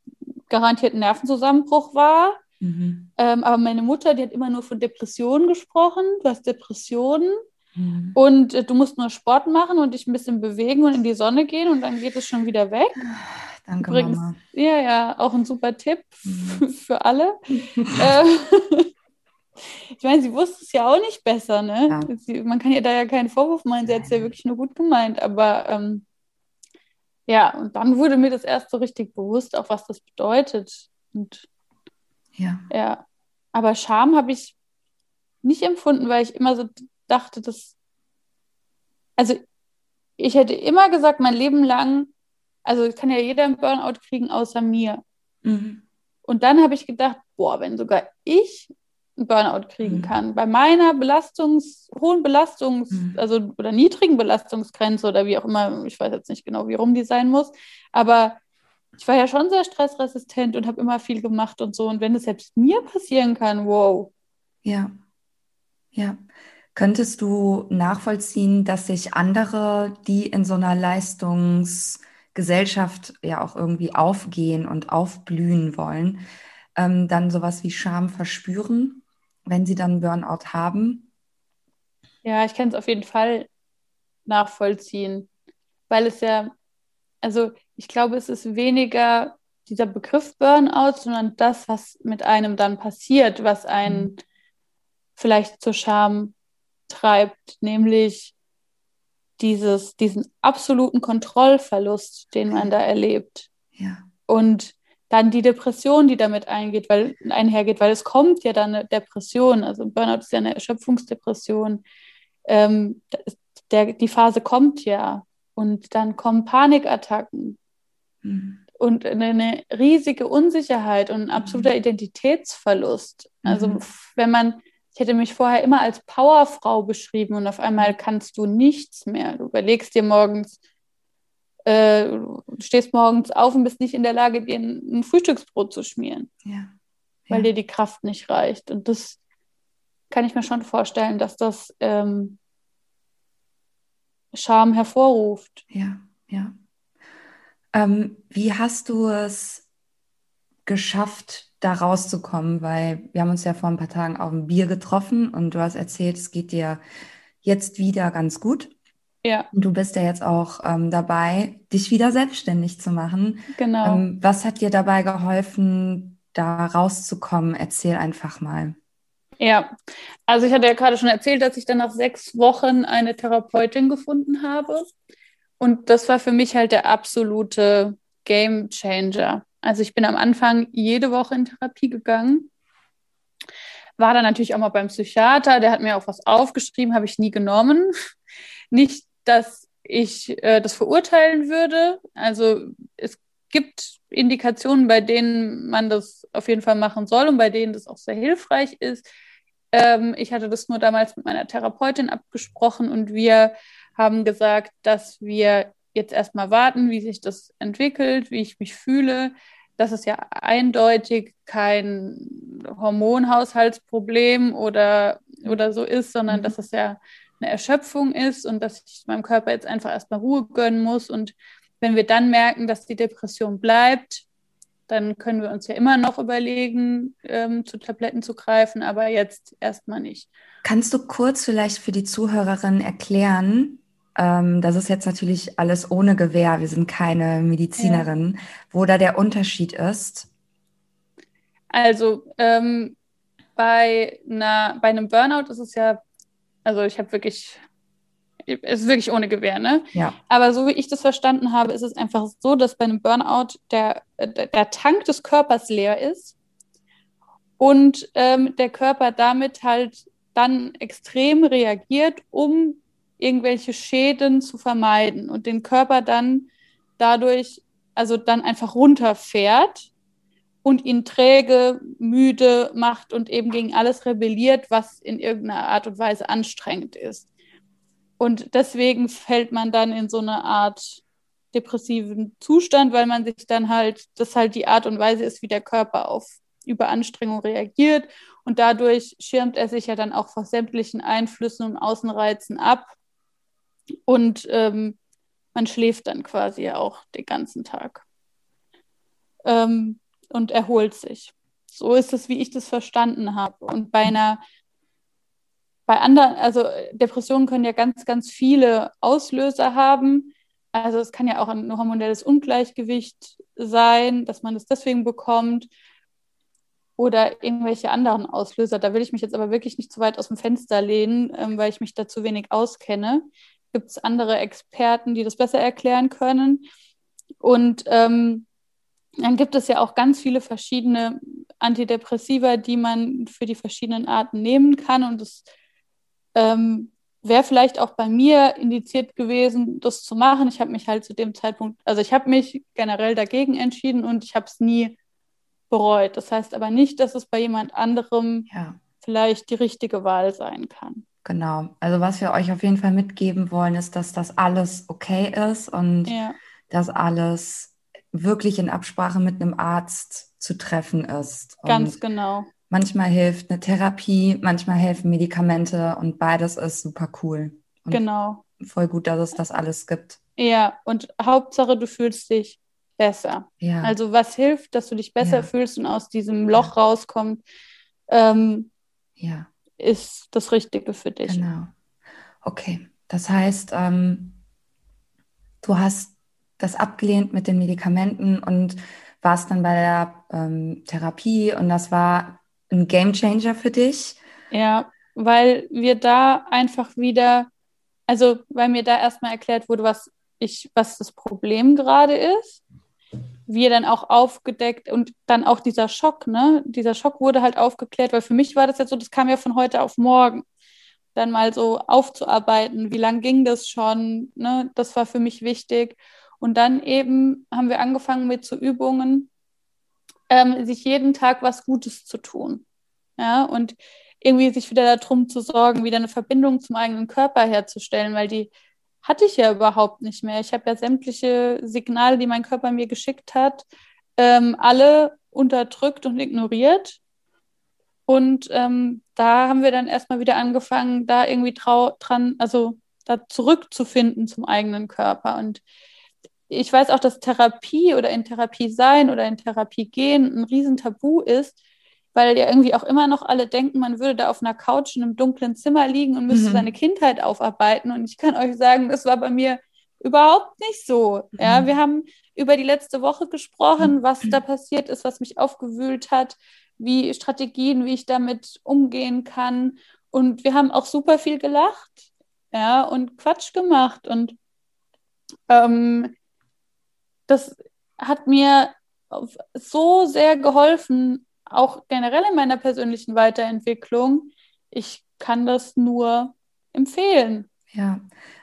garantiert ein Nervenzusammenbruch war. Mhm. Ähm, aber meine Mutter, die hat immer nur von Depressionen gesprochen. Du hast Depressionen mhm. und äh, du musst nur Sport machen und dich ein bisschen bewegen und in die Sonne gehen und dann geht es schon wieder weg. Danke, Übrigens, Mama. Ja, ja, auch ein super Tipp mhm. [LAUGHS] für alle. [LAUGHS] äh, ich meine, sie wusste es ja auch nicht besser, ne? Ja. Sie, man kann ihr da ja keinen Vorwurf machen, sie hat es ja wirklich nur gut gemeint, aber ähm, ja, und dann wurde mir das erst so richtig bewusst, auch was das bedeutet. Und ja. Ja. Aber Scham habe ich nicht empfunden, weil ich immer so dachte, dass. Also, ich hätte immer gesagt, mein Leben lang, also kann ja jeder einen Burnout kriegen, außer mir. Mhm. Und dann habe ich gedacht, boah, wenn sogar ich Burnout kriegen mhm. kann. Bei meiner Belastungs, hohen Belastungs-, mhm. also oder niedrigen Belastungsgrenze oder wie auch immer, ich weiß jetzt nicht genau, wie rum die sein muss, aber ich war ja schon sehr stressresistent und habe immer viel gemacht und so. Und wenn es selbst mir passieren kann, wow. Ja. Ja. Könntest du nachvollziehen, dass sich andere, die in so einer Leistungsgesellschaft ja auch irgendwie aufgehen und aufblühen wollen, ähm, dann sowas wie Scham verspüren, wenn sie dann Burnout haben? Ja, ich kann es auf jeden Fall nachvollziehen, weil es ja, also ich glaube, es ist weniger dieser Begriff Burnout, sondern das, was mit einem dann passiert, was einen mhm. vielleicht zur Scham treibt, nämlich dieses, diesen absoluten Kontrollverlust, den man da erlebt. Ja. Und dann die Depression, die damit eingeht, weil, einhergeht, weil es kommt ja dann eine Depression, also Burnout ist ja eine Erschöpfungsdepression. Ähm, der, die Phase kommt ja und dann kommen Panikattacken mhm. und eine, riesige Unsicherheit und ein absoluter mhm. Identitätsverlust. Also mhm. wenn man ich hätte mich vorher immer als Powerfrau beschrieben und auf einmal kannst du nichts mehr. Du überlegst dir morgens, äh, du stehst morgens auf und bist nicht in der Lage, dir ein, ein Frühstücksbrot zu schmieren, ja. weil dir die Kraft nicht reicht. Und das kann ich mir schon vorstellen, dass das ähm, Scham hervorruft. Ja, ja. Ähm, wie hast du es geschafft, da rauszukommen, weil wir haben uns ja vor ein paar Tagen auf ein Bier getroffen und du hast erzählt, es geht dir jetzt wieder ganz gut. Ja. Und du bist ja jetzt auch ähm, dabei, dich wieder selbstständig zu machen. Genau. Ähm, was hat dir dabei geholfen, da rauszukommen? Erzähl einfach mal. Ja, also ich hatte ja gerade schon erzählt, dass ich dann nach sechs Wochen eine Therapeutin gefunden habe. Und das war für mich halt der absolute Game Changer. Also ich bin am Anfang jede Woche in Therapie gegangen. War dann natürlich auch mal beim Psychiater, der hat mir auch was aufgeschrieben, habe ich nie genommen. [LAUGHS] Nicht, dass ich äh, das verurteilen würde. Also es gibt Indikationen, bei denen man das auf jeden Fall machen soll und bei denen das auch sehr hilfreich ist. Ähm, ich hatte das nur damals mit meiner Therapeutin abgesprochen und wir haben gesagt, dass wir jetzt erstmal warten, wie sich das entwickelt, wie ich mich fühle. Das ist ja eindeutig kein Hormonhaushaltsproblem oder, oder so ist, sondern mhm. dass es ja eine Erschöpfung ist und dass ich meinem Körper jetzt einfach erstmal Ruhe gönnen muss. Und wenn wir dann merken, dass die Depression bleibt, dann können wir uns ja immer noch überlegen, ähm, zu Tabletten zu greifen, aber jetzt erstmal nicht. Kannst du kurz vielleicht für die Zuhörerin erklären, ähm, das ist jetzt natürlich alles ohne Gewehr. Wir sind keine Medizinerin. Ja. Wo da der Unterschied ist? Also ähm, bei, einer, bei einem Burnout ist es ja, also ich habe wirklich, es ist wirklich ohne Gewehr, ne? Ja. Aber so wie ich das verstanden habe, ist es einfach so, dass bei einem Burnout der, der Tank des Körpers leer ist und ähm, der Körper damit halt dann extrem reagiert, um irgendwelche Schäden zu vermeiden und den Körper dann dadurch, also dann einfach runterfährt und ihn träge, müde macht und eben gegen alles rebelliert, was in irgendeiner Art und Weise anstrengend ist. Und deswegen fällt man dann in so eine Art depressiven Zustand, weil man sich dann halt, das halt die Art und Weise ist, wie der Körper auf Überanstrengung reagiert. Und dadurch schirmt er sich ja dann auch vor sämtlichen Einflüssen und Außenreizen ab und ähm, man schläft dann quasi auch den ganzen Tag ähm, und erholt sich. So ist es, wie ich das verstanden habe. Und bei einer, bei anderen, also Depressionen können ja ganz, ganz viele Auslöser haben. Also es kann ja auch ein hormonelles Ungleichgewicht sein, dass man es deswegen bekommt oder irgendwelche anderen Auslöser. Da will ich mich jetzt aber wirklich nicht zu weit aus dem Fenster lehnen, ähm, weil ich mich da zu wenig auskenne gibt es andere Experten, die das besser erklären können. Und ähm, dann gibt es ja auch ganz viele verschiedene Antidepressiva, die man für die verschiedenen Arten nehmen kann. Und es ähm, wäre vielleicht auch bei mir indiziert gewesen, das zu machen. Ich habe mich halt zu dem Zeitpunkt, also ich habe mich generell dagegen entschieden und ich habe es nie bereut. Das heißt aber nicht, dass es bei jemand anderem ja. vielleicht die richtige Wahl sein kann. Genau. Also was wir euch auf jeden Fall mitgeben wollen, ist, dass das alles okay ist und ja. dass alles wirklich in Absprache mit einem Arzt zu treffen ist. Ganz und, genau. Manchmal hilft eine Therapie, manchmal helfen Medikamente und beides ist super cool. Und genau. Voll gut, dass es das alles gibt. Ja, und Hauptsache, du fühlst dich besser. Ja. Also was hilft, dass du dich besser ja. fühlst und aus diesem Loch ja. rauskommst, ähm, ja. ist das Richtige für dich. Genau. Okay, das heißt, ähm, du hast das abgelehnt mit den Medikamenten und warst dann bei der ähm, Therapie und das war ein Game Changer für dich. Ja, weil wir da einfach wieder, also weil mir da erstmal erklärt wurde, was ich, was das Problem gerade ist. Wir dann auch aufgedeckt und dann auch dieser Schock, ne? Dieser Schock wurde halt aufgeklärt, weil für mich war das jetzt so, das kam ja von heute auf morgen. Dann mal so aufzuarbeiten, wie lange ging das schon, ne? Das war für mich wichtig. Und dann eben haben wir angefangen mit so Übungen, ähm, sich jeden Tag was Gutes zu tun. Ja, und irgendwie sich wieder darum zu sorgen, wieder eine Verbindung zum eigenen Körper herzustellen, weil die hatte ich ja überhaupt nicht mehr. Ich habe ja sämtliche Signale, die mein Körper mir geschickt hat, ähm, alle unterdrückt und ignoriert. Und ähm, da haben wir dann erstmal wieder angefangen, da irgendwie dran, also da zurückzufinden zum eigenen Körper. Und ich weiß auch, dass Therapie oder in Therapie sein oder in Therapie gehen ein Riesentabu ist, weil ja irgendwie auch immer noch alle denken, man würde da auf einer Couch in einem dunklen Zimmer liegen und müsste mhm. seine Kindheit aufarbeiten. Und ich kann euch sagen, das war bei mir überhaupt nicht so. Mhm. Ja, wir haben über die letzte Woche gesprochen, was da passiert ist, was mich aufgewühlt hat, wie Strategien, wie ich damit umgehen kann. Und wir haben auch super viel gelacht, ja, und Quatsch gemacht. Und ähm, das hat mir so sehr geholfen, auch generell in meiner persönlichen Weiterentwicklung. Ich kann das nur empfehlen. Ja,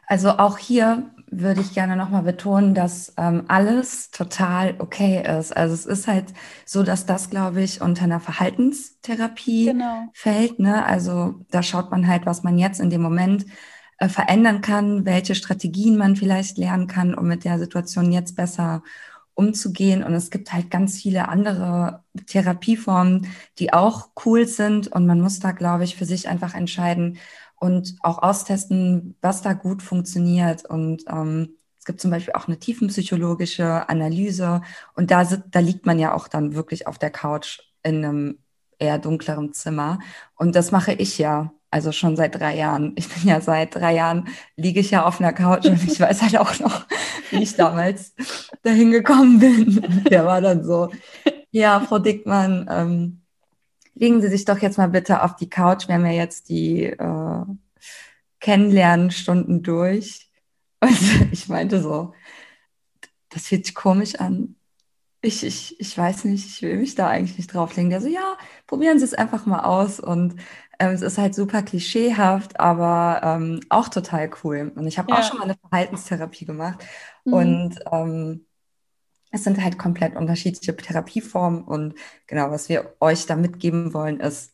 also auch hier würde ich gerne nochmal betonen, dass ähm, alles total okay ist. Also es ist halt so, dass das, glaube ich, unter einer Verhaltenstherapie genau. fällt. Ne? Also da schaut man halt, was man jetzt in dem Moment äh, verändern kann, welche Strategien man vielleicht lernen kann, um mit der Situation jetzt besser umzugehen. Und es gibt halt ganz viele andere Therapieformen, die auch cool sind. Und man muss da, glaube ich, für sich einfach entscheiden und auch austesten, was da gut funktioniert. Und ähm, es gibt zum Beispiel auch eine tiefenpsychologische Analyse. Und da, da liegt man ja auch dann wirklich auf der Couch in einem eher dunkleren Zimmer. Und das mache ich ja. Also schon seit drei Jahren. Ich bin ja seit drei Jahren, liege ich ja auf einer Couch und ich weiß halt auch noch, wie ich damals dahin gekommen bin. [LAUGHS] Der war dann so, ja, Frau Dickmann, ähm, legen Sie sich doch jetzt mal bitte auf die Couch. Wir haben ja jetzt die äh, Kennenlernstunden durch. Und [LAUGHS] ich meinte so, das fühlt sich komisch an. Ich, ich, ich weiß nicht, ich will mich da eigentlich nicht drauflegen. Der so, ja, probieren Sie es einfach mal aus. Und es ist halt super klischeehaft, aber ähm, auch total cool. Und ich habe ja. auch schon mal eine Verhaltenstherapie gemacht. Mhm. Und ähm, es sind halt komplett unterschiedliche Therapieformen. Und genau, was wir euch da mitgeben wollen, ist,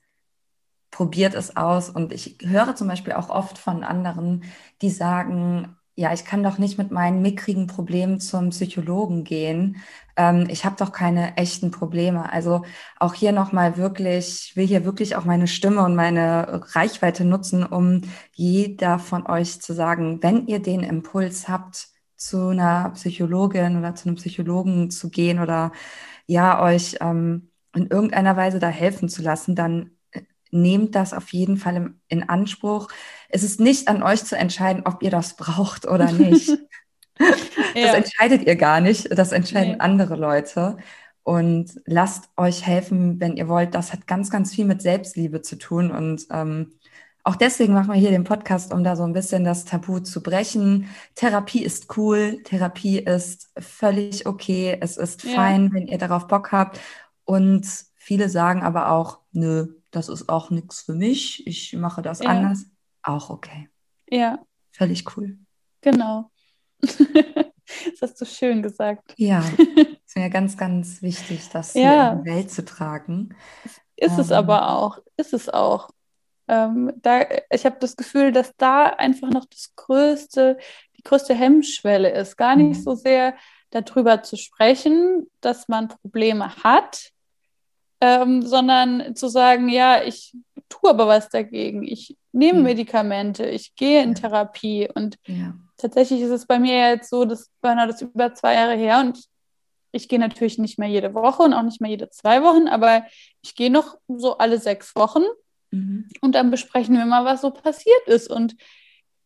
probiert es aus. Und ich höre zum Beispiel auch oft von anderen, die sagen, ja, ich kann doch nicht mit meinen mickrigen Problemen zum Psychologen gehen. Ähm, ich habe doch keine echten Probleme. Also auch hier nochmal wirklich, ich will hier wirklich auch meine Stimme und meine Reichweite nutzen, um jeder von euch zu sagen, wenn ihr den Impuls habt, zu einer Psychologin oder zu einem Psychologen zu gehen oder ja, euch ähm, in irgendeiner Weise da helfen zu lassen, dann nehmt das auf jeden Fall in Anspruch. Es ist nicht an euch zu entscheiden, ob ihr das braucht oder [LAUGHS] nicht. das ja. entscheidet ihr gar nicht. Das entscheiden nee. andere Leute. Und lasst euch helfen, wenn ihr wollt. Das hat ganz, ganz viel mit Selbstliebe zu tun. Und ähm, auch deswegen machen wir hier den Podcast, um da so ein bisschen das Tabu zu brechen. Therapie ist cool, Therapie ist völlig okay, es ist ja. fein, wenn ihr darauf Bock habt. Und viele sagen aber auch, nö, das ist auch nichts für mich, ich mache das ja. anders, auch okay. Ja. Völlig cool. Genau. [LAUGHS] das hast du schön gesagt. Ja, [LAUGHS] ist mir ganz, ganz wichtig, das ja. in die Welt zu tragen. Ist ähm, es aber auch, ist es auch. Ähm, da, ich habe das Gefühl, dass da einfach noch das größte, die größte Hemmschwelle ist. Gar nicht mhm. so sehr darüber zu sprechen, dass man Probleme hat, ähm, sondern zu sagen, ja, ich tue aber was dagegen. Ich nehme ja. Medikamente, ich gehe in Therapie und ja. tatsächlich ist es bei mir jetzt so, das Burnout ist über zwei Jahre her und ich gehe natürlich nicht mehr jede Woche und auch nicht mehr jede zwei Wochen, aber ich gehe noch so alle sechs Wochen mhm. und dann besprechen wir mal, was so passiert ist. Und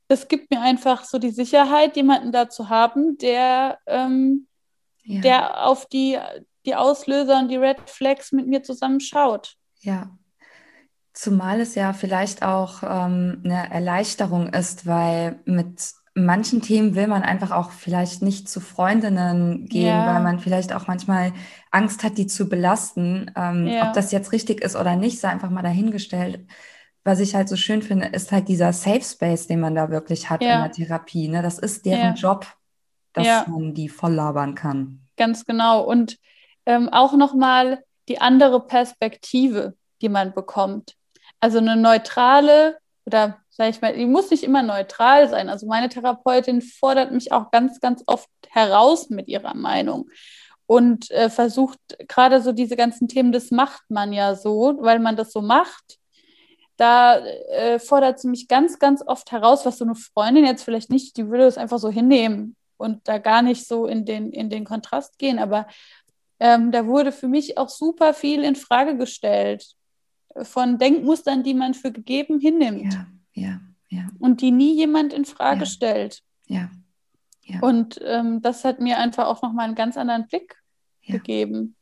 das gibt mir einfach so die Sicherheit, jemanden da zu haben, der, ähm, ja. der auf die, die Auslöser und die Red Flags mit mir zusammen schaut. Ja. Zumal es ja vielleicht auch ähm, eine Erleichterung ist, weil mit manchen Themen will man einfach auch vielleicht nicht zu Freundinnen gehen, ja. weil man vielleicht auch manchmal Angst hat, die zu belasten. Ähm, ja. Ob das jetzt richtig ist oder nicht, sei einfach mal dahingestellt. Was ich halt so schön finde, ist halt dieser Safe Space, den man da wirklich hat ja. in der Therapie. Ne? Das ist deren Job, dass man die voll labern kann. Ganz genau. Und ähm, auch nochmal die andere Perspektive, die man bekommt. Also eine neutrale oder sage ich mal, die muss nicht immer neutral sein. Also meine Therapeutin fordert mich auch ganz, ganz oft heraus mit ihrer Meinung und äh, versucht gerade so diese ganzen Themen, das macht man ja so, weil man das so macht. Da äh, fordert sie mich ganz, ganz oft heraus, was so eine Freundin jetzt vielleicht nicht, die würde es einfach so hinnehmen und da gar nicht so in den, in den Kontrast gehen. Aber ähm, da wurde für mich auch super viel in Frage gestellt von Denkmustern, die man für gegeben hinnimmt. Ja ja, ja. Und die nie jemand in Frage ja. stellt. Ja. ja. Und ähm, das hat mir einfach auch nochmal einen ganz anderen Blick ja. gegeben.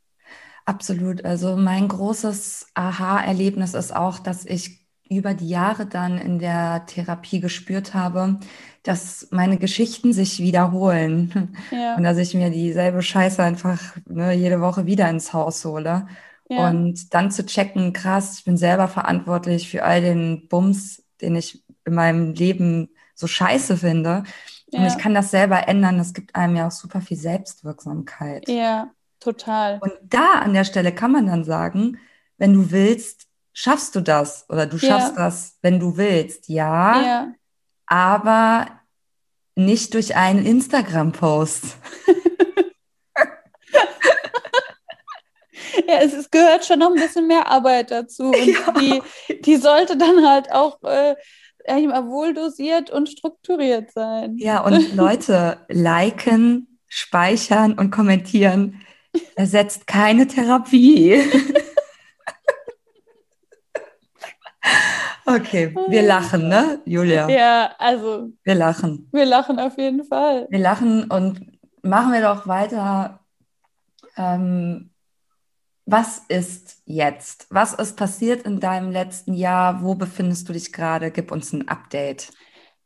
Absolut. Also mein großes Aha-Erlebnis ist auch, dass ich über die Jahre dann in der Therapie gespürt habe, dass meine Geschichten sich wiederholen ja. und dass ich mir dieselbe Scheiße einfach ne, jede Woche wieder ins Haus hole. Ja. Und dann zu checken, krass, ich bin selber verantwortlich für all den Bums, den ich in meinem Leben so scheiße finde. Ja. Und ich kann das selber ändern. Das gibt einem ja auch super viel Selbstwirksamkeit. Ja, total. Und da an der Stelle kann man dann sagen, wenn du willst, schaffst du das oder du schaffst ja. das, wenn du willst. Ja, ja. aber nicht durch einen Instagram-Post. [LAUGHS] [LAUGHS] ja, es, es, gehört schon noch ein bisschen mehr Arbeit dazu. [LAUGHS] Und ja. die, die sollte dann halt auch äh, wohl dosiert und strukturiert sein. Ja, [LAUGHS] und Leute, liken, speichern und kommentieren ersetzt keine Therapie. Okay, wir lachen, ne, Julia? Ja, also. Wir lachen. Wir lachen auf jeden Fall. Wir lachen und machen wir doch weiter ähm, was ist jetzt? Was ist passiert in deinem letzten Jahr? Wo befindest du dich gerade? Gib uns ein Update.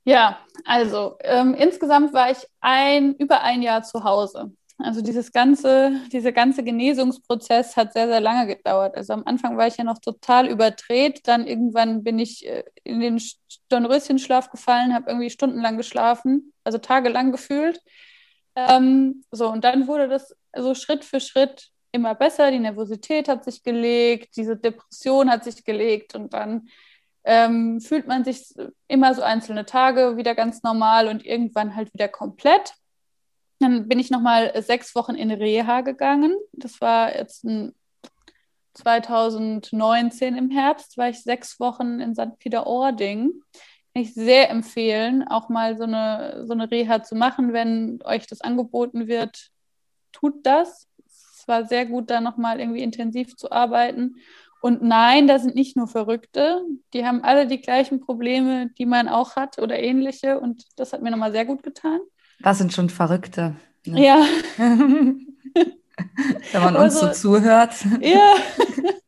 Ja, also ähm, insgesamt war ich ein, über ein Jahr zu Hause. Also dieses ganze, dieser ganze Genesungsprozess hat sehr, sehr lange gedauert. Also am Anfang war ich ja noch total überdreht. Dann irgendwann bin ich äh, in den Dornröschenschlaf gefallen, habe irgendwie stundenlang geschlafen, also tagelang gefühlt. Ähm, so, und dann wurde das so Schritt für Schritt immer besser, die Nervosität hat sich gelegt, diese Depression hat sich gelegt und dann ähm, fühlt man sich immer so einzelne Tage wieder ganz normal und irgendwann halt wieder komplett. Dann bin ich nochmal sechs Wochen in Reha gegangen. Das war jetzt ein 2019 im Herbst, war ich sechs Wochen in St. Peter-Ording. Kann ich sehr empfehlen, auch mal so eine, so eine Reha zu machen, wenn euch das angeboten wird. Tut das war sehr gut, da nochmal irgendwie intensiv zu arbeiten. Und nein, da sind nicht nur Verrückte, die haben alle die gleichen Probleme, die man auch hat oder ähnliche. Und das hat mir nochmal sehr gut getan. Was sind schon Verrückte? Ne? Ja. [LAUGHS] Wenn man uns also, so zuhört, ja.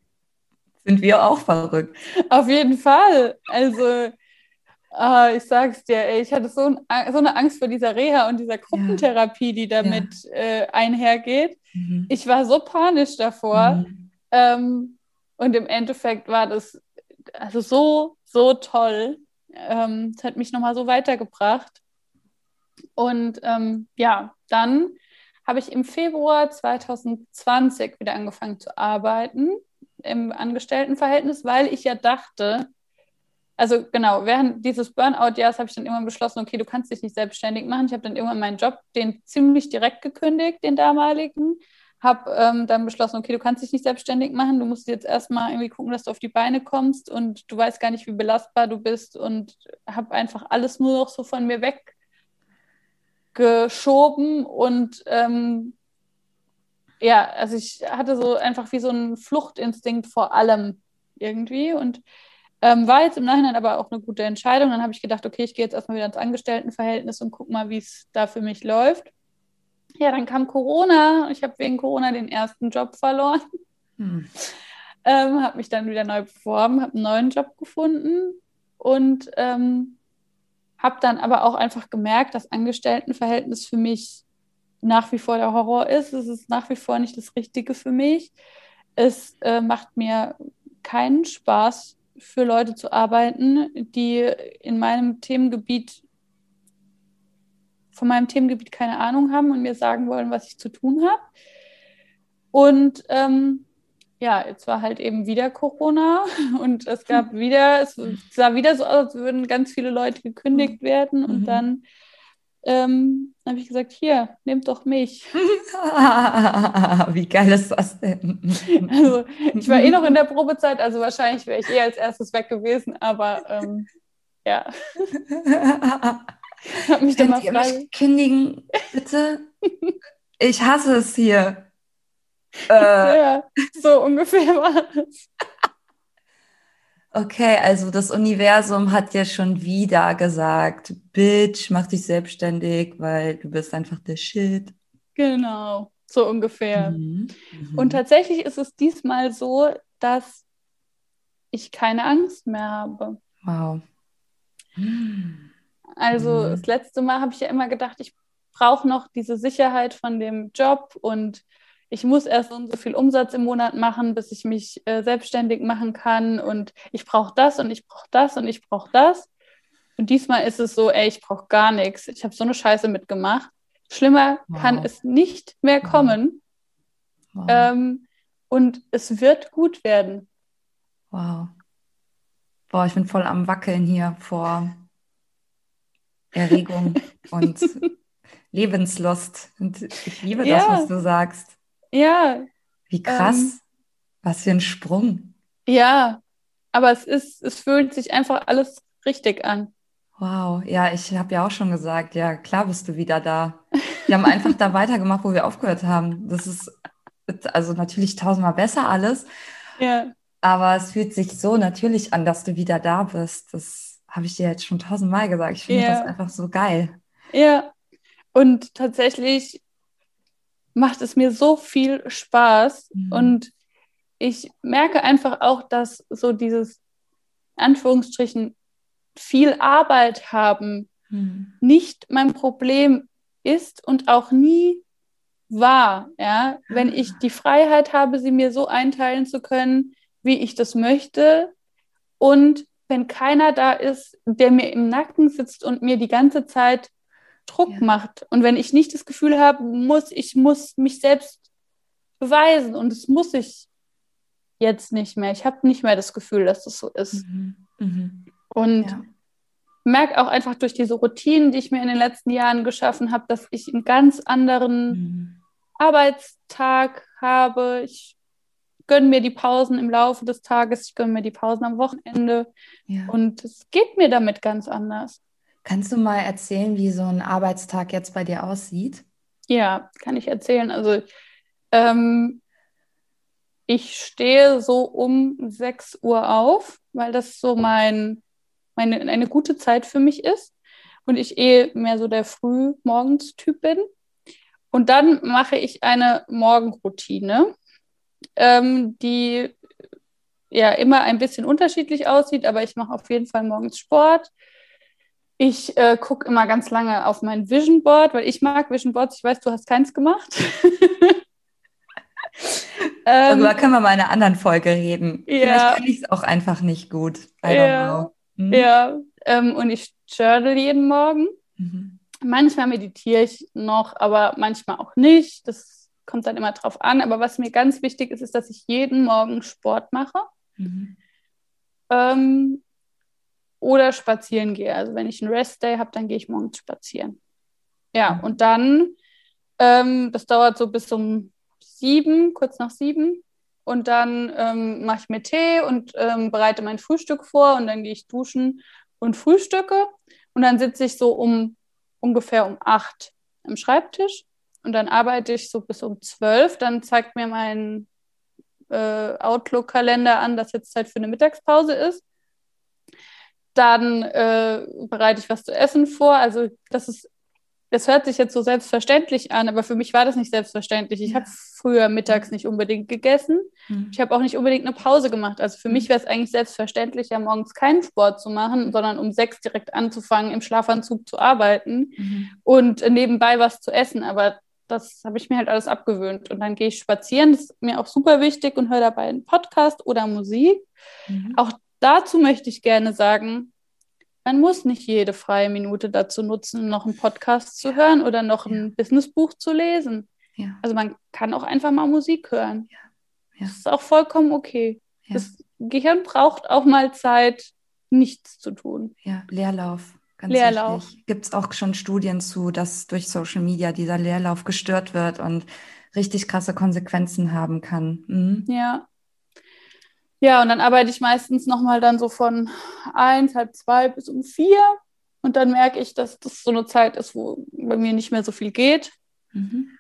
[LAUGHS] sind wir auch verrückt. Auf jeden Fall. Also Ah, ich sag's dir, ey, ich hatte so, ein, so, eine Angst vor dieser Reha und dieser Gruppentherapie, die damit ja. äh, einhergeht. Mhm. Ich war so panisch davor. Mhm. Ähm, und im Endeffekt war das also so, so toll. Ähm, es hat mich nochmal so weitergebracht. Und ähm, ja, dann habe ich im Februar 2020 wieder angefangen zu arbeiten im Angestelltenverhältnis, weil ich ja dachte, also genau, während dieses Burnout-Jahres habe ich dann irgendwann beschlossen, okay, du kannst dich nicht selbstständig machen. Ich habe dann irgendwann meinen Job, den ziemlich direkt gekündigt, den damaligen, habe ähm, dann beschlossen, okay, du kannst dich nicht selbstständig machen, du musst jetzt erstmal irgendwie gucken, dass du auf die Beine kommst und du weißt gar nicht, wie belastbar du bist und habe einfach alles nur noch so von mir weggeschoben und ähm, ja, also ich hatte so einfach wie so einen Fluchtinstinkt vor allem irgendwie und ähm, war jetzt im Nachhinein aber auch eine gute Entscheidung. Dann habe ich gedacht, okay, ich gehe jetzt erstmal wieder ins Angestelltenverhältnis und gucke mal, wie es da für mich läuft. Ja, dann kam Corona. Ich habe wegen Corona den ersten Job verloren. Hm. Ähm, habe mich dann wieder neu beworben, habe einen neuen Job gefunden und ähm, habe dann aber auch einfach gemerkt, dass Angestelltenverhältnis für mich nach wie vor der Horror ist. Es ist nach wie vor nicht das Richtige für mich. Es äh, macht mir keinen Spaß, für Leute zu arbeiten, die in meinem Themengebiet von meinem Themengebiet keine Ahnung haben und mir sagen wollen, was ich zu tun habe. Und ähm, ja, jetzt war halt eben wieder Corona [LAUGHS] und es gab wieder, es sah wieder so aus, als würden ganz viele Leute gekündigt werden und mhm. dann ähm, habe ich gesagt, hier, nehmt doch mich. [LAUGHS] Wie geil ist das denn? [LAUGHS] Also, ich war eh noch in der Probezeit, also wahrscheinlich wäre ich eh als erstes weg gewesen, aber ähm, ja. [LAUGHS] Hab mich Könnt ihr mich kündigen, bitte? Ich hasse es hier. Äh. Ja, so ungefähr war es. Okay, also das Universum hat ja schon wieder gesagt, Bitch, mach dich selbstständig, weil du bist einfach der Shit. Genau, so ungefähr. Mhm. Mhm. Und tatsächlich ist es diesmal so, dass ich keine Angst mehr habe. Wow. Also mhm. das letzte Mal habe ich ja immer gedacht, ich brauche noch diese Sicherheit von dem Job und ich muss erst so, so viel Umsatz im Monat machen, bis ich mich äh, selbstständig machen kann und ich brauche das und ich brauche das und ich brauche das. Und diesmal ist es so, ey, ich brauche gar nichts. Ich habe so eine Scheiße mitgemacht. Schlimmer wow. kann es nicht mehr kommen. Wow. Ähm, und es wird gut werden. Wow. Boah, ich bin voll am Wackeln hier vor Erregung [LAUGHS] und Lebenslust. Und ich liebe ja. das, was du sagst. Ja. Wie krass. Ähm, Was für ein Sprung. Ja, aber es ist, es fühlt sich einfach alles richtig an. Wow, ja, ich habe ja auch schon gesagt, ja, klar bist du wieder da. Wir haben einfach da [LAUGHS] weitergemacht, wo wir aufgehört haben. Das ist also natürlich tausendmal besser alles. Ja. Aber es fühlt sich so natürlich an, dass du wieder da bist. Das habe ich dir jetzt schon tausendmal gesagt. Ich finde ja. das einfach so geil. Ja. Und tatsächlich macht es mir so viel Spaß mhm. und ich merke einfach auch, dass so dieses Anführungsstrichen viel Arbeit haben mhm. nicht mein Problem ist und auch nie war, ja, wenn ich die Freiheit habe, sie mir so einteilen zu können, wie ich das möchte und wenn keiner da ist, der mir im Nacken sitzt und mir die ganze Zeit Druck ja. macht. Und wenn ich nicht das Gefühl habe, muss, ich muss mich selbst beweisen und das muss ich jetzt nicht mehr. Ich habe nicht mehr das Gefühl, dass das so ist. Mhm. Mhm. Und ja. merke auch einfach durch diese Routinen, die ich mir in den letzten Jahren geschaffen habe, dass ich einen ganz anderen mhm. Arbeitstag habe. Ich gönne mir die Pausen im Laufe des Tages, ich gönne mir die Pausen am Wochenende. Ja. Und es geht mir damit ganz anders. Kannst du mal erzählen, wie so ein Arbeitstag jetzt bei dir aussieht? Ja, kann ich erzählen. Also ähm, ich stehe so um 6 Uhr auf, weil das so mein, meine, eine gute Zeit für mich ist und ich eh mehr so der Frühmorgens-Typ bin. Und dann mache ich eine Morgenroutine, ähm, die ja immer ein bisschen unterschiedlich aussieht, aber ich mache auf jeden Fall morgens Sport. Ich äh, gucke immer ganz lange auf mein Vision Board, weil ich mag Vision Boards. Ich weiß, du hast keins gemacht. [LAUGHS] ähm, Darüber können wir mal in einer anderen Folge reden. Ja. Vielleicht kann ich es auch einfach nicht gut. I ja, hm? ja. Ähm, und ich journal jeden Morgen. Mhm. Manchmal meditiere ich noch, aber manchmal auch nicht. Das kommt dann immer drauf an. Aber was mir ganz wichtig ist, ist, dass ich jeden Morgen Sport mache. Mhm. Ähm, oder spazieren gehe. Also wenn ich einen Rest-Day habe, dann gehe ich morgens spazieren. Ja, mhm. und dann, ähm, das dauert so bis um sieben, kurz nach sieben. Und dann ähm, mache ich mir Tee und ähm, bereite mein Frühstück vor und dann gehe ich duschen und frühstücke. Und dann sitze ich so um ungefähr um acht am Schreibtisch und dann arbeite ich so bis um zwölf. Dann zeigt mir mein äh, Outlook-Kalender an, dass jetzt Zeit für eine Mittagspause ist. Dann äh, bereite ich was zu essen vor. Also das ist das hört sich jetzt so selbstverständlich an, aber für mich war das nicht selbstverständlich. Ich ja. habe früher mittags nicht unbedingt gegessen. Mhm. Ich habe auch nicht unbedingt eine Pause gemacht. Also für mhm. mich wäre es eigentlich selbstverständlich, ja morgens keinen Sport zu machen, sondern um sechs direkt anzufangen, im Schlafanzug zu arbeiten mhm. und nebenbei was zu essen. Aber das habe ich mir halt alles abgewöhnt. Und dann gehe ich spazieren. Das ist mir auch super wichtig und höre dabei einen Podcast oder Musik. Mhm. Auch dazu möchte ich gerne sagen, man muss nicht jede freie Minute dazu nutzen, noch einen Podcast zu hören oder noch ein ja. Businessbuch zu lesen. Ja. Also man kann auch einfach mal Musik hören. Ja. Das ist auch vollkommen okay. Das Gehirn braucht auch mal Zeit, nichts zu tun. Ja, Leerlauf. Ganz Leerlauf. Gibt es auch schon Studien zu, dass durch Social Media dieser Leerlauf gestört wird und richtig krasse Konsequenzen haben kann. Mhm. Ja, ja, und dann arbeite ich meistens nochmal dann so von eins, halb zwei bis um vier. Und dann merke ich, dass das so eine Zeit ist, wo bei mir nicht mehr so viel geht. Mhm.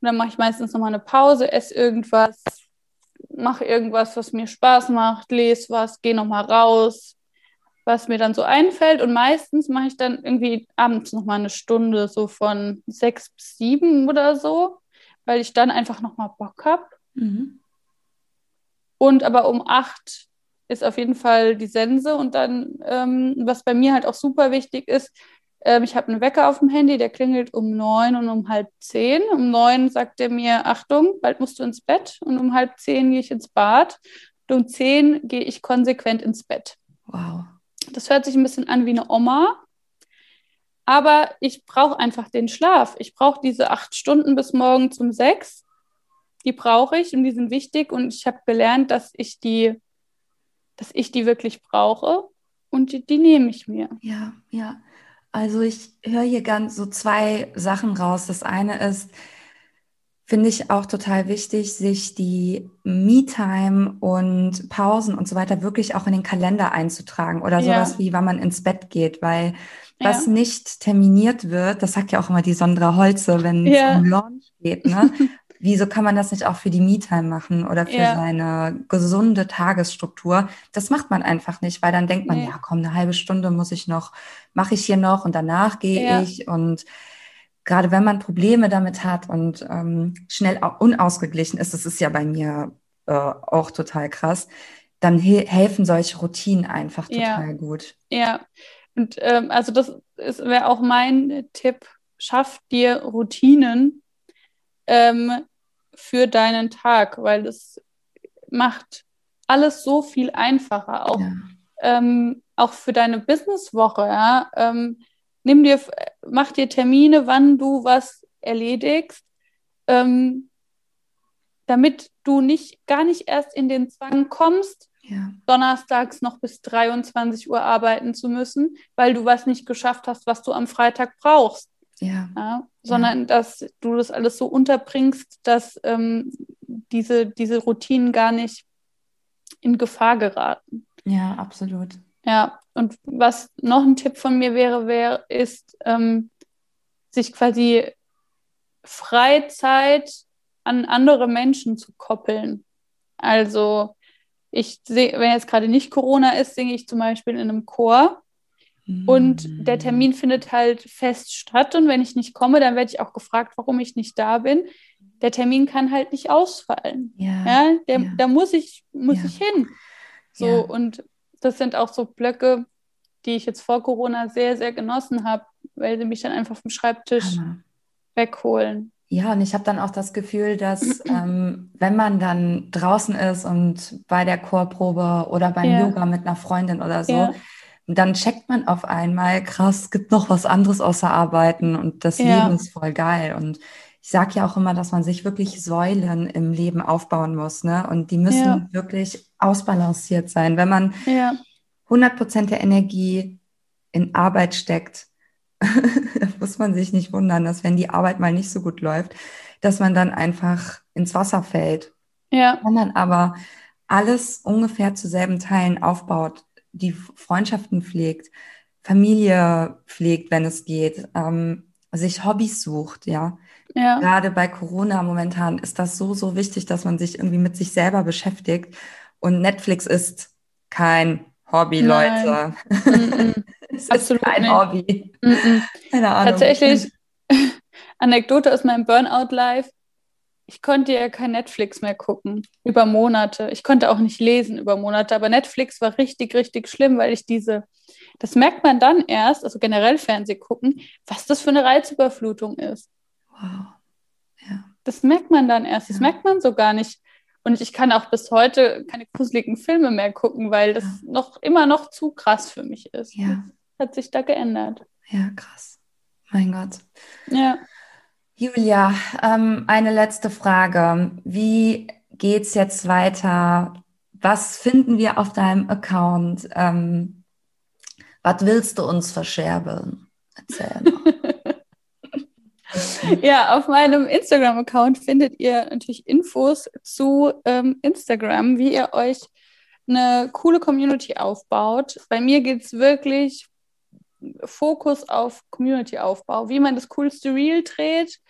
Und dann mache ich meistens nochmal eine Pause, esse irgendwas, mache irgendwas, was mir Spaß macht, lese was, gehe nochmal raus, was mir dann so einfällt. Und meistens mache ich dann irgendwie abends nochmal eine Stunde, so von sechs bis sieben oder so, weil ich dann einfach nochmal Bock habe. Mhm. Und aber um acht ist auf jeden Fall die Sense. Und dann, ähm, was bei mir halt auch super wichtig ist, ähm, ich habe einen Wecker auf dem Handy, der klingelt um neun und um halb zehn. Um neun sagt er mir, Achtung, bald musst du ins Bett. Und um halb zehn gehe ich ins Bad. Und um zehn gehe ich konsequent ins Bett. Wow. Das hört sich ein bisschen an wie eine Oma. Aber ich brauche einfach den Schlaf. Ich brauche diese acht Stunden bis morgen um sechs die brauche ich und die sind wichtig und ich habe gelernt, dass ich die, dass ich die wirklich brauche und die, die nehme ich mir. Ja, ja. Also ich höre hier ganz so zwei Sachen raus. Das eine ist, finde ich auch total wichtig, sich die Me-Time und Pausen und so weiter wirklich auch in den Kalender einzutragen oder sowas ja. wie, wann man ins Bett geht, weil was ja. nicht terminiert wird, das sagt ja auch immer die Sondra Holze, wenn es ja. um Launch geht, ne? [LAUGHS] wieso kann man das nicht auch für die Me-Time machen oder für ja. seine gesunde Tagesstruktur? Das macht man einfach nicht, weil dann denkt man, nee. ja, komm, eine halbe Stunde muss ich noch, mache ich hier noch und danach gehe ja. ich und gerade wenn man Probleme damit hat und ähm, schnell unausgeglichen ist, das ist ja bei mir äh, auch total krass, dann he helfen solche Routinen einfach total ja. gut. Ja, und ähm, also das wäre auch mein Tipp, schaff dir Routinen, ähm, für deinen Tag, weil es macht alles so viel einfacher, auch, ja. ähm, auch für deine Businesswoche. Ja? Ähm, nimm dir, mach dir Termine, wann du was erledigst, ähm, damit du nicht gar nicht erst in den Zwang kommst, ja. donnerstags noch bis 23 Uhr arbeiten zu müssen, weil du was nicht geschafft hast, was du am Freitag brauchst. Ja. ja sondern ja. dass du das alles so unterbringst, dass ähm, diese, diese Routinen gar nicht in Gefahr geraten. Ja, absolut. Ja, und was noch ein Tipp von mir wäre, wäre, ist, ähm, sich quasi Freizeit an andere Menschen zu koppeln. Also ich sehe, wenn jetzt gerade nicht Corona ist, singe ich zum Beispiel in einem Chor und der mm. Termin findet halt fest statt. Und wenn ich nicht komme, dann werde ich auch gefragt, warum ich nicht da bin. Der Termin kann halt nicht ausfallen. Ja, ja, der, ja. Da muss ich, muss ja. ich hin. So, und das sind auch so Blöcke, die ich jetzt vor Corona sehr, sehr genossen habe, weil sie mich dann einfach vom Schreibtisch Hammer. wegholen. Ja, und ich habe dann auch das Gefühl, dass ähm, wenn man dann draußen ist und bei der Chorprobe oder beim Yoga mit einer Freundin oder so, und dann checkt man auf einmal, krass, es gibt noch was anderes außer Arbeiten und das ja. Leben ist voll geil. Und ich sage ja auch immer, dass man sich wirklich Säulen im Leben aufbauen muss, ne? Und die müssen ja. wirklich ausbalanciert sein. Wenn man ja. 100 Prozent der Energie in Arbeit steckt, [LAUGHS] muss man sich nicht wundern, dass wenn die Arbeit mal nicht so gut läuft, dass man dann einfach ins Wasser fällt. Ja. Wenn man aber alles ungefähr zu selben Teilen aufbaut, die Freundschaften pflegt, Familie pflegt, wenn es geht, ähm, sich Hobbys sucht, ja. ja. Gerade bei Corona momentan ist das so, so wichtig, dass man sich irgendwie mit sich selber beschäftigt. Und Netflix ist kein Hobby, Nein. Leute. Mm -mm. [LAUGHS] es Absolut ist kein nicht. Hobby. Mm Keine Ahnung. Tatsächlich, [LAUGHS] Anekdote aus meinem Burnout-Life. Ich konnte ja kein Netflix mehr gucken über Monate. Ich konnte auch nicht lesen über Monate, aber Netflix war richtig, richtig schlimm, weil ich diese, das merkt man dann erst, also generell Fernseh gucken, was das für eine Reizüberflutung ist. Wow. Ja. Das merkt man dann erst. Das merkt man so gar nicht. Und ich kann auch bis heute keine gruseligen Filme mehr gucken, weil das ja. noch immer noch zu krass für mich ist. Ja. Das hat sich da geändert. Ja, krass. Mein Gott. Ja. Julia, ähm, eine letzte Frage. Wie geht's jetzt weiter? Was finden wir auf deinem Account? Ähm, was willst du uns verscherbeln? Erzähl mal. [LAUGHS] ja, auf meinem Instagram-Account findet ihr natürlich Infos zu ähm, Instagram, wie ihr euch eine coole Community aufbaut. Bei mir geht es wirklich Fokus auf Community-Aufbau. Wie man das coolste Reel dreht,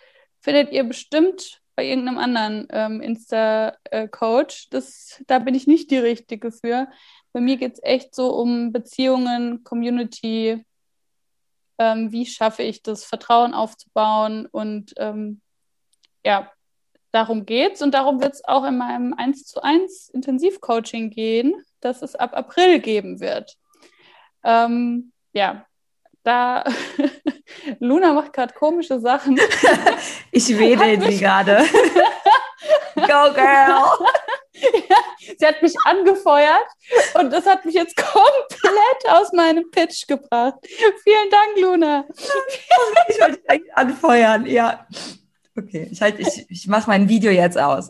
findet ihr bestimmt bei irgendeinem anderen ähm, Insta-Coach. da bin ich nicht die Richtige für. Bei mir geht es echt so um Beziehungen, Community, ähm, wie schaffe ich das, Vertrauen aufzubauen und ähm, ja, darum geht's und darum wird es auch in meinem 1 zu 1 Intensivcoaching gehen, das es ab April geben wird. Ähm, ja, da [LAUGHS] Luna macht gerade komische Sachen. [LAUGHS] ich wedel sie gerade. [LAUGHS] Go Girl! ja, sie hat mich angefeuert und das hat mich jetzt komplett aus meinem Pitch gebracht. Vielen Dank, Luna. ich wollte dich eigentlich anfeuern, ja. Okay, ich, halt, ich, ich mache mein Video jetzt aus.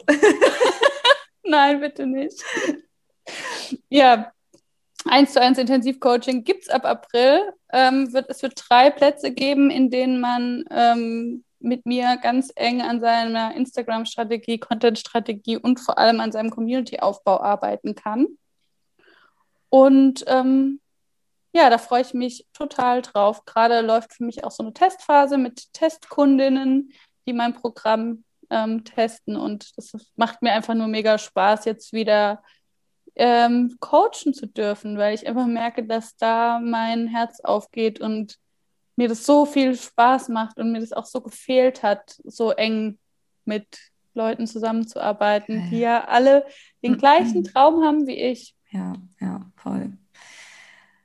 Nein, bitte nicht. Ja, 1 zu 1 Intensivcoaching gibt es ab April. Ähm, wird, es wird drei Plätze geben, in denen man ähm, mit mir ganz eng an seiner Instagram-Strategie, Content-Strategie und vor allem an seinem Community-Aufbau arbeiten kann. Und ähm, ja, da freue ich mich total drauf. Gerade läuft für mich auch so eine Testphase mit Testkundinnen, die mein Programm ähm, testen. Und das macht mir einfach nur mega Spaß, jetzt wieder ähm, coachen zu dürfen, weil ich einfach merke, dass da mein Herz aufgeht und mir das so viel Spaß macht und mir das auch so gefehlt hat, so eng mit Leuten zusammenzuarbeiten, ja, die ja alle den gleichen Traum haben wie ich. Ja, ja, voll.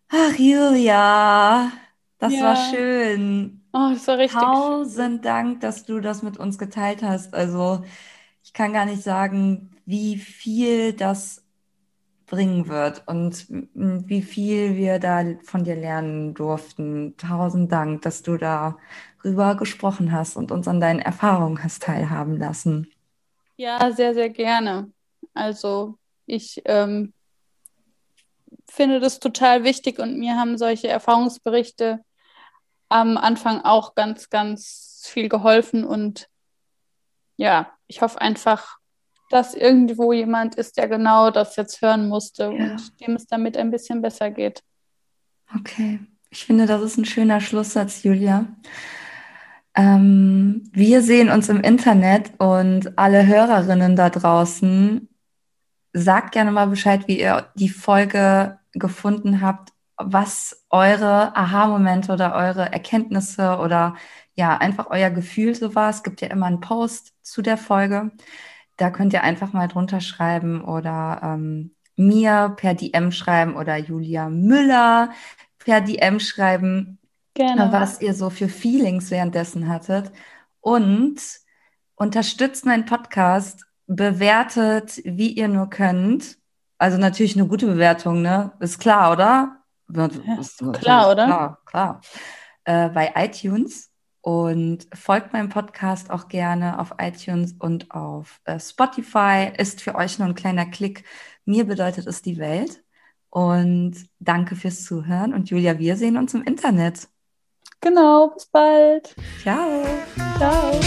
Ach, Julia, das ja. war schön. Oh, das war richtig. Tausend schön. Dank, dass du das mit uns geteilt hast. Also, ich kann gar nicht sagen, wie viel das bringen wird und wie viel wir da von dir lernen durften. Tausend Dank, dass du darüber gesprochen hast und uns an deinen Erfahrungen hast teilhaben lassen. Ja, sehr, sehr gerne. Also ich ähm, finde das total wichtig und mir haben solche Erfahrungsberichte am Anfang auch ganz, ganz viel geholfen und ja, ich hoffe einfach, dass irgendwo jemand ist, der genau das jetzt hören musste ja. und dem es damit ein bisschen besser geht. Okay, ich finde, das ist ein schöner Schlusssatz, Julia. Ähm, wir sehen uns im Internet und alle Hörerinnen da draußen, sagt gerne mal Bescheid, wie ihr die Folge gefunden habt, was eure Aha-Momente oder eure Erkenntnisse oder ja, einfach euer Gefühl so war. Es gibt ja immer einen Post zu der Folge. Da könnt ihr einfach mal drunter schreiben oder ähm, mir per DM schreiben oder Julia Müller per DM schreiben, Gerne. was ihr so für Feelings währenddessen hattet. Und unterstützt meinen Podcast, bewertet, wie ihr nur könnt. Also natürlich eine gute Bewertung, ne? Ist klar, oder? Ja, ist klar, oder? Klar, klar. Äh, bei iTunes und folgt meinem Podcast auch gerne auf iTunes und auf äh, Spotify. Ist für euch nur ein kleiner Klick. Mir bedeutet es die Welt. Und danke fürs Zuhören. Und Julia, wir sehen uns im Internet. Genau, bis bald. Ciao. Ciao.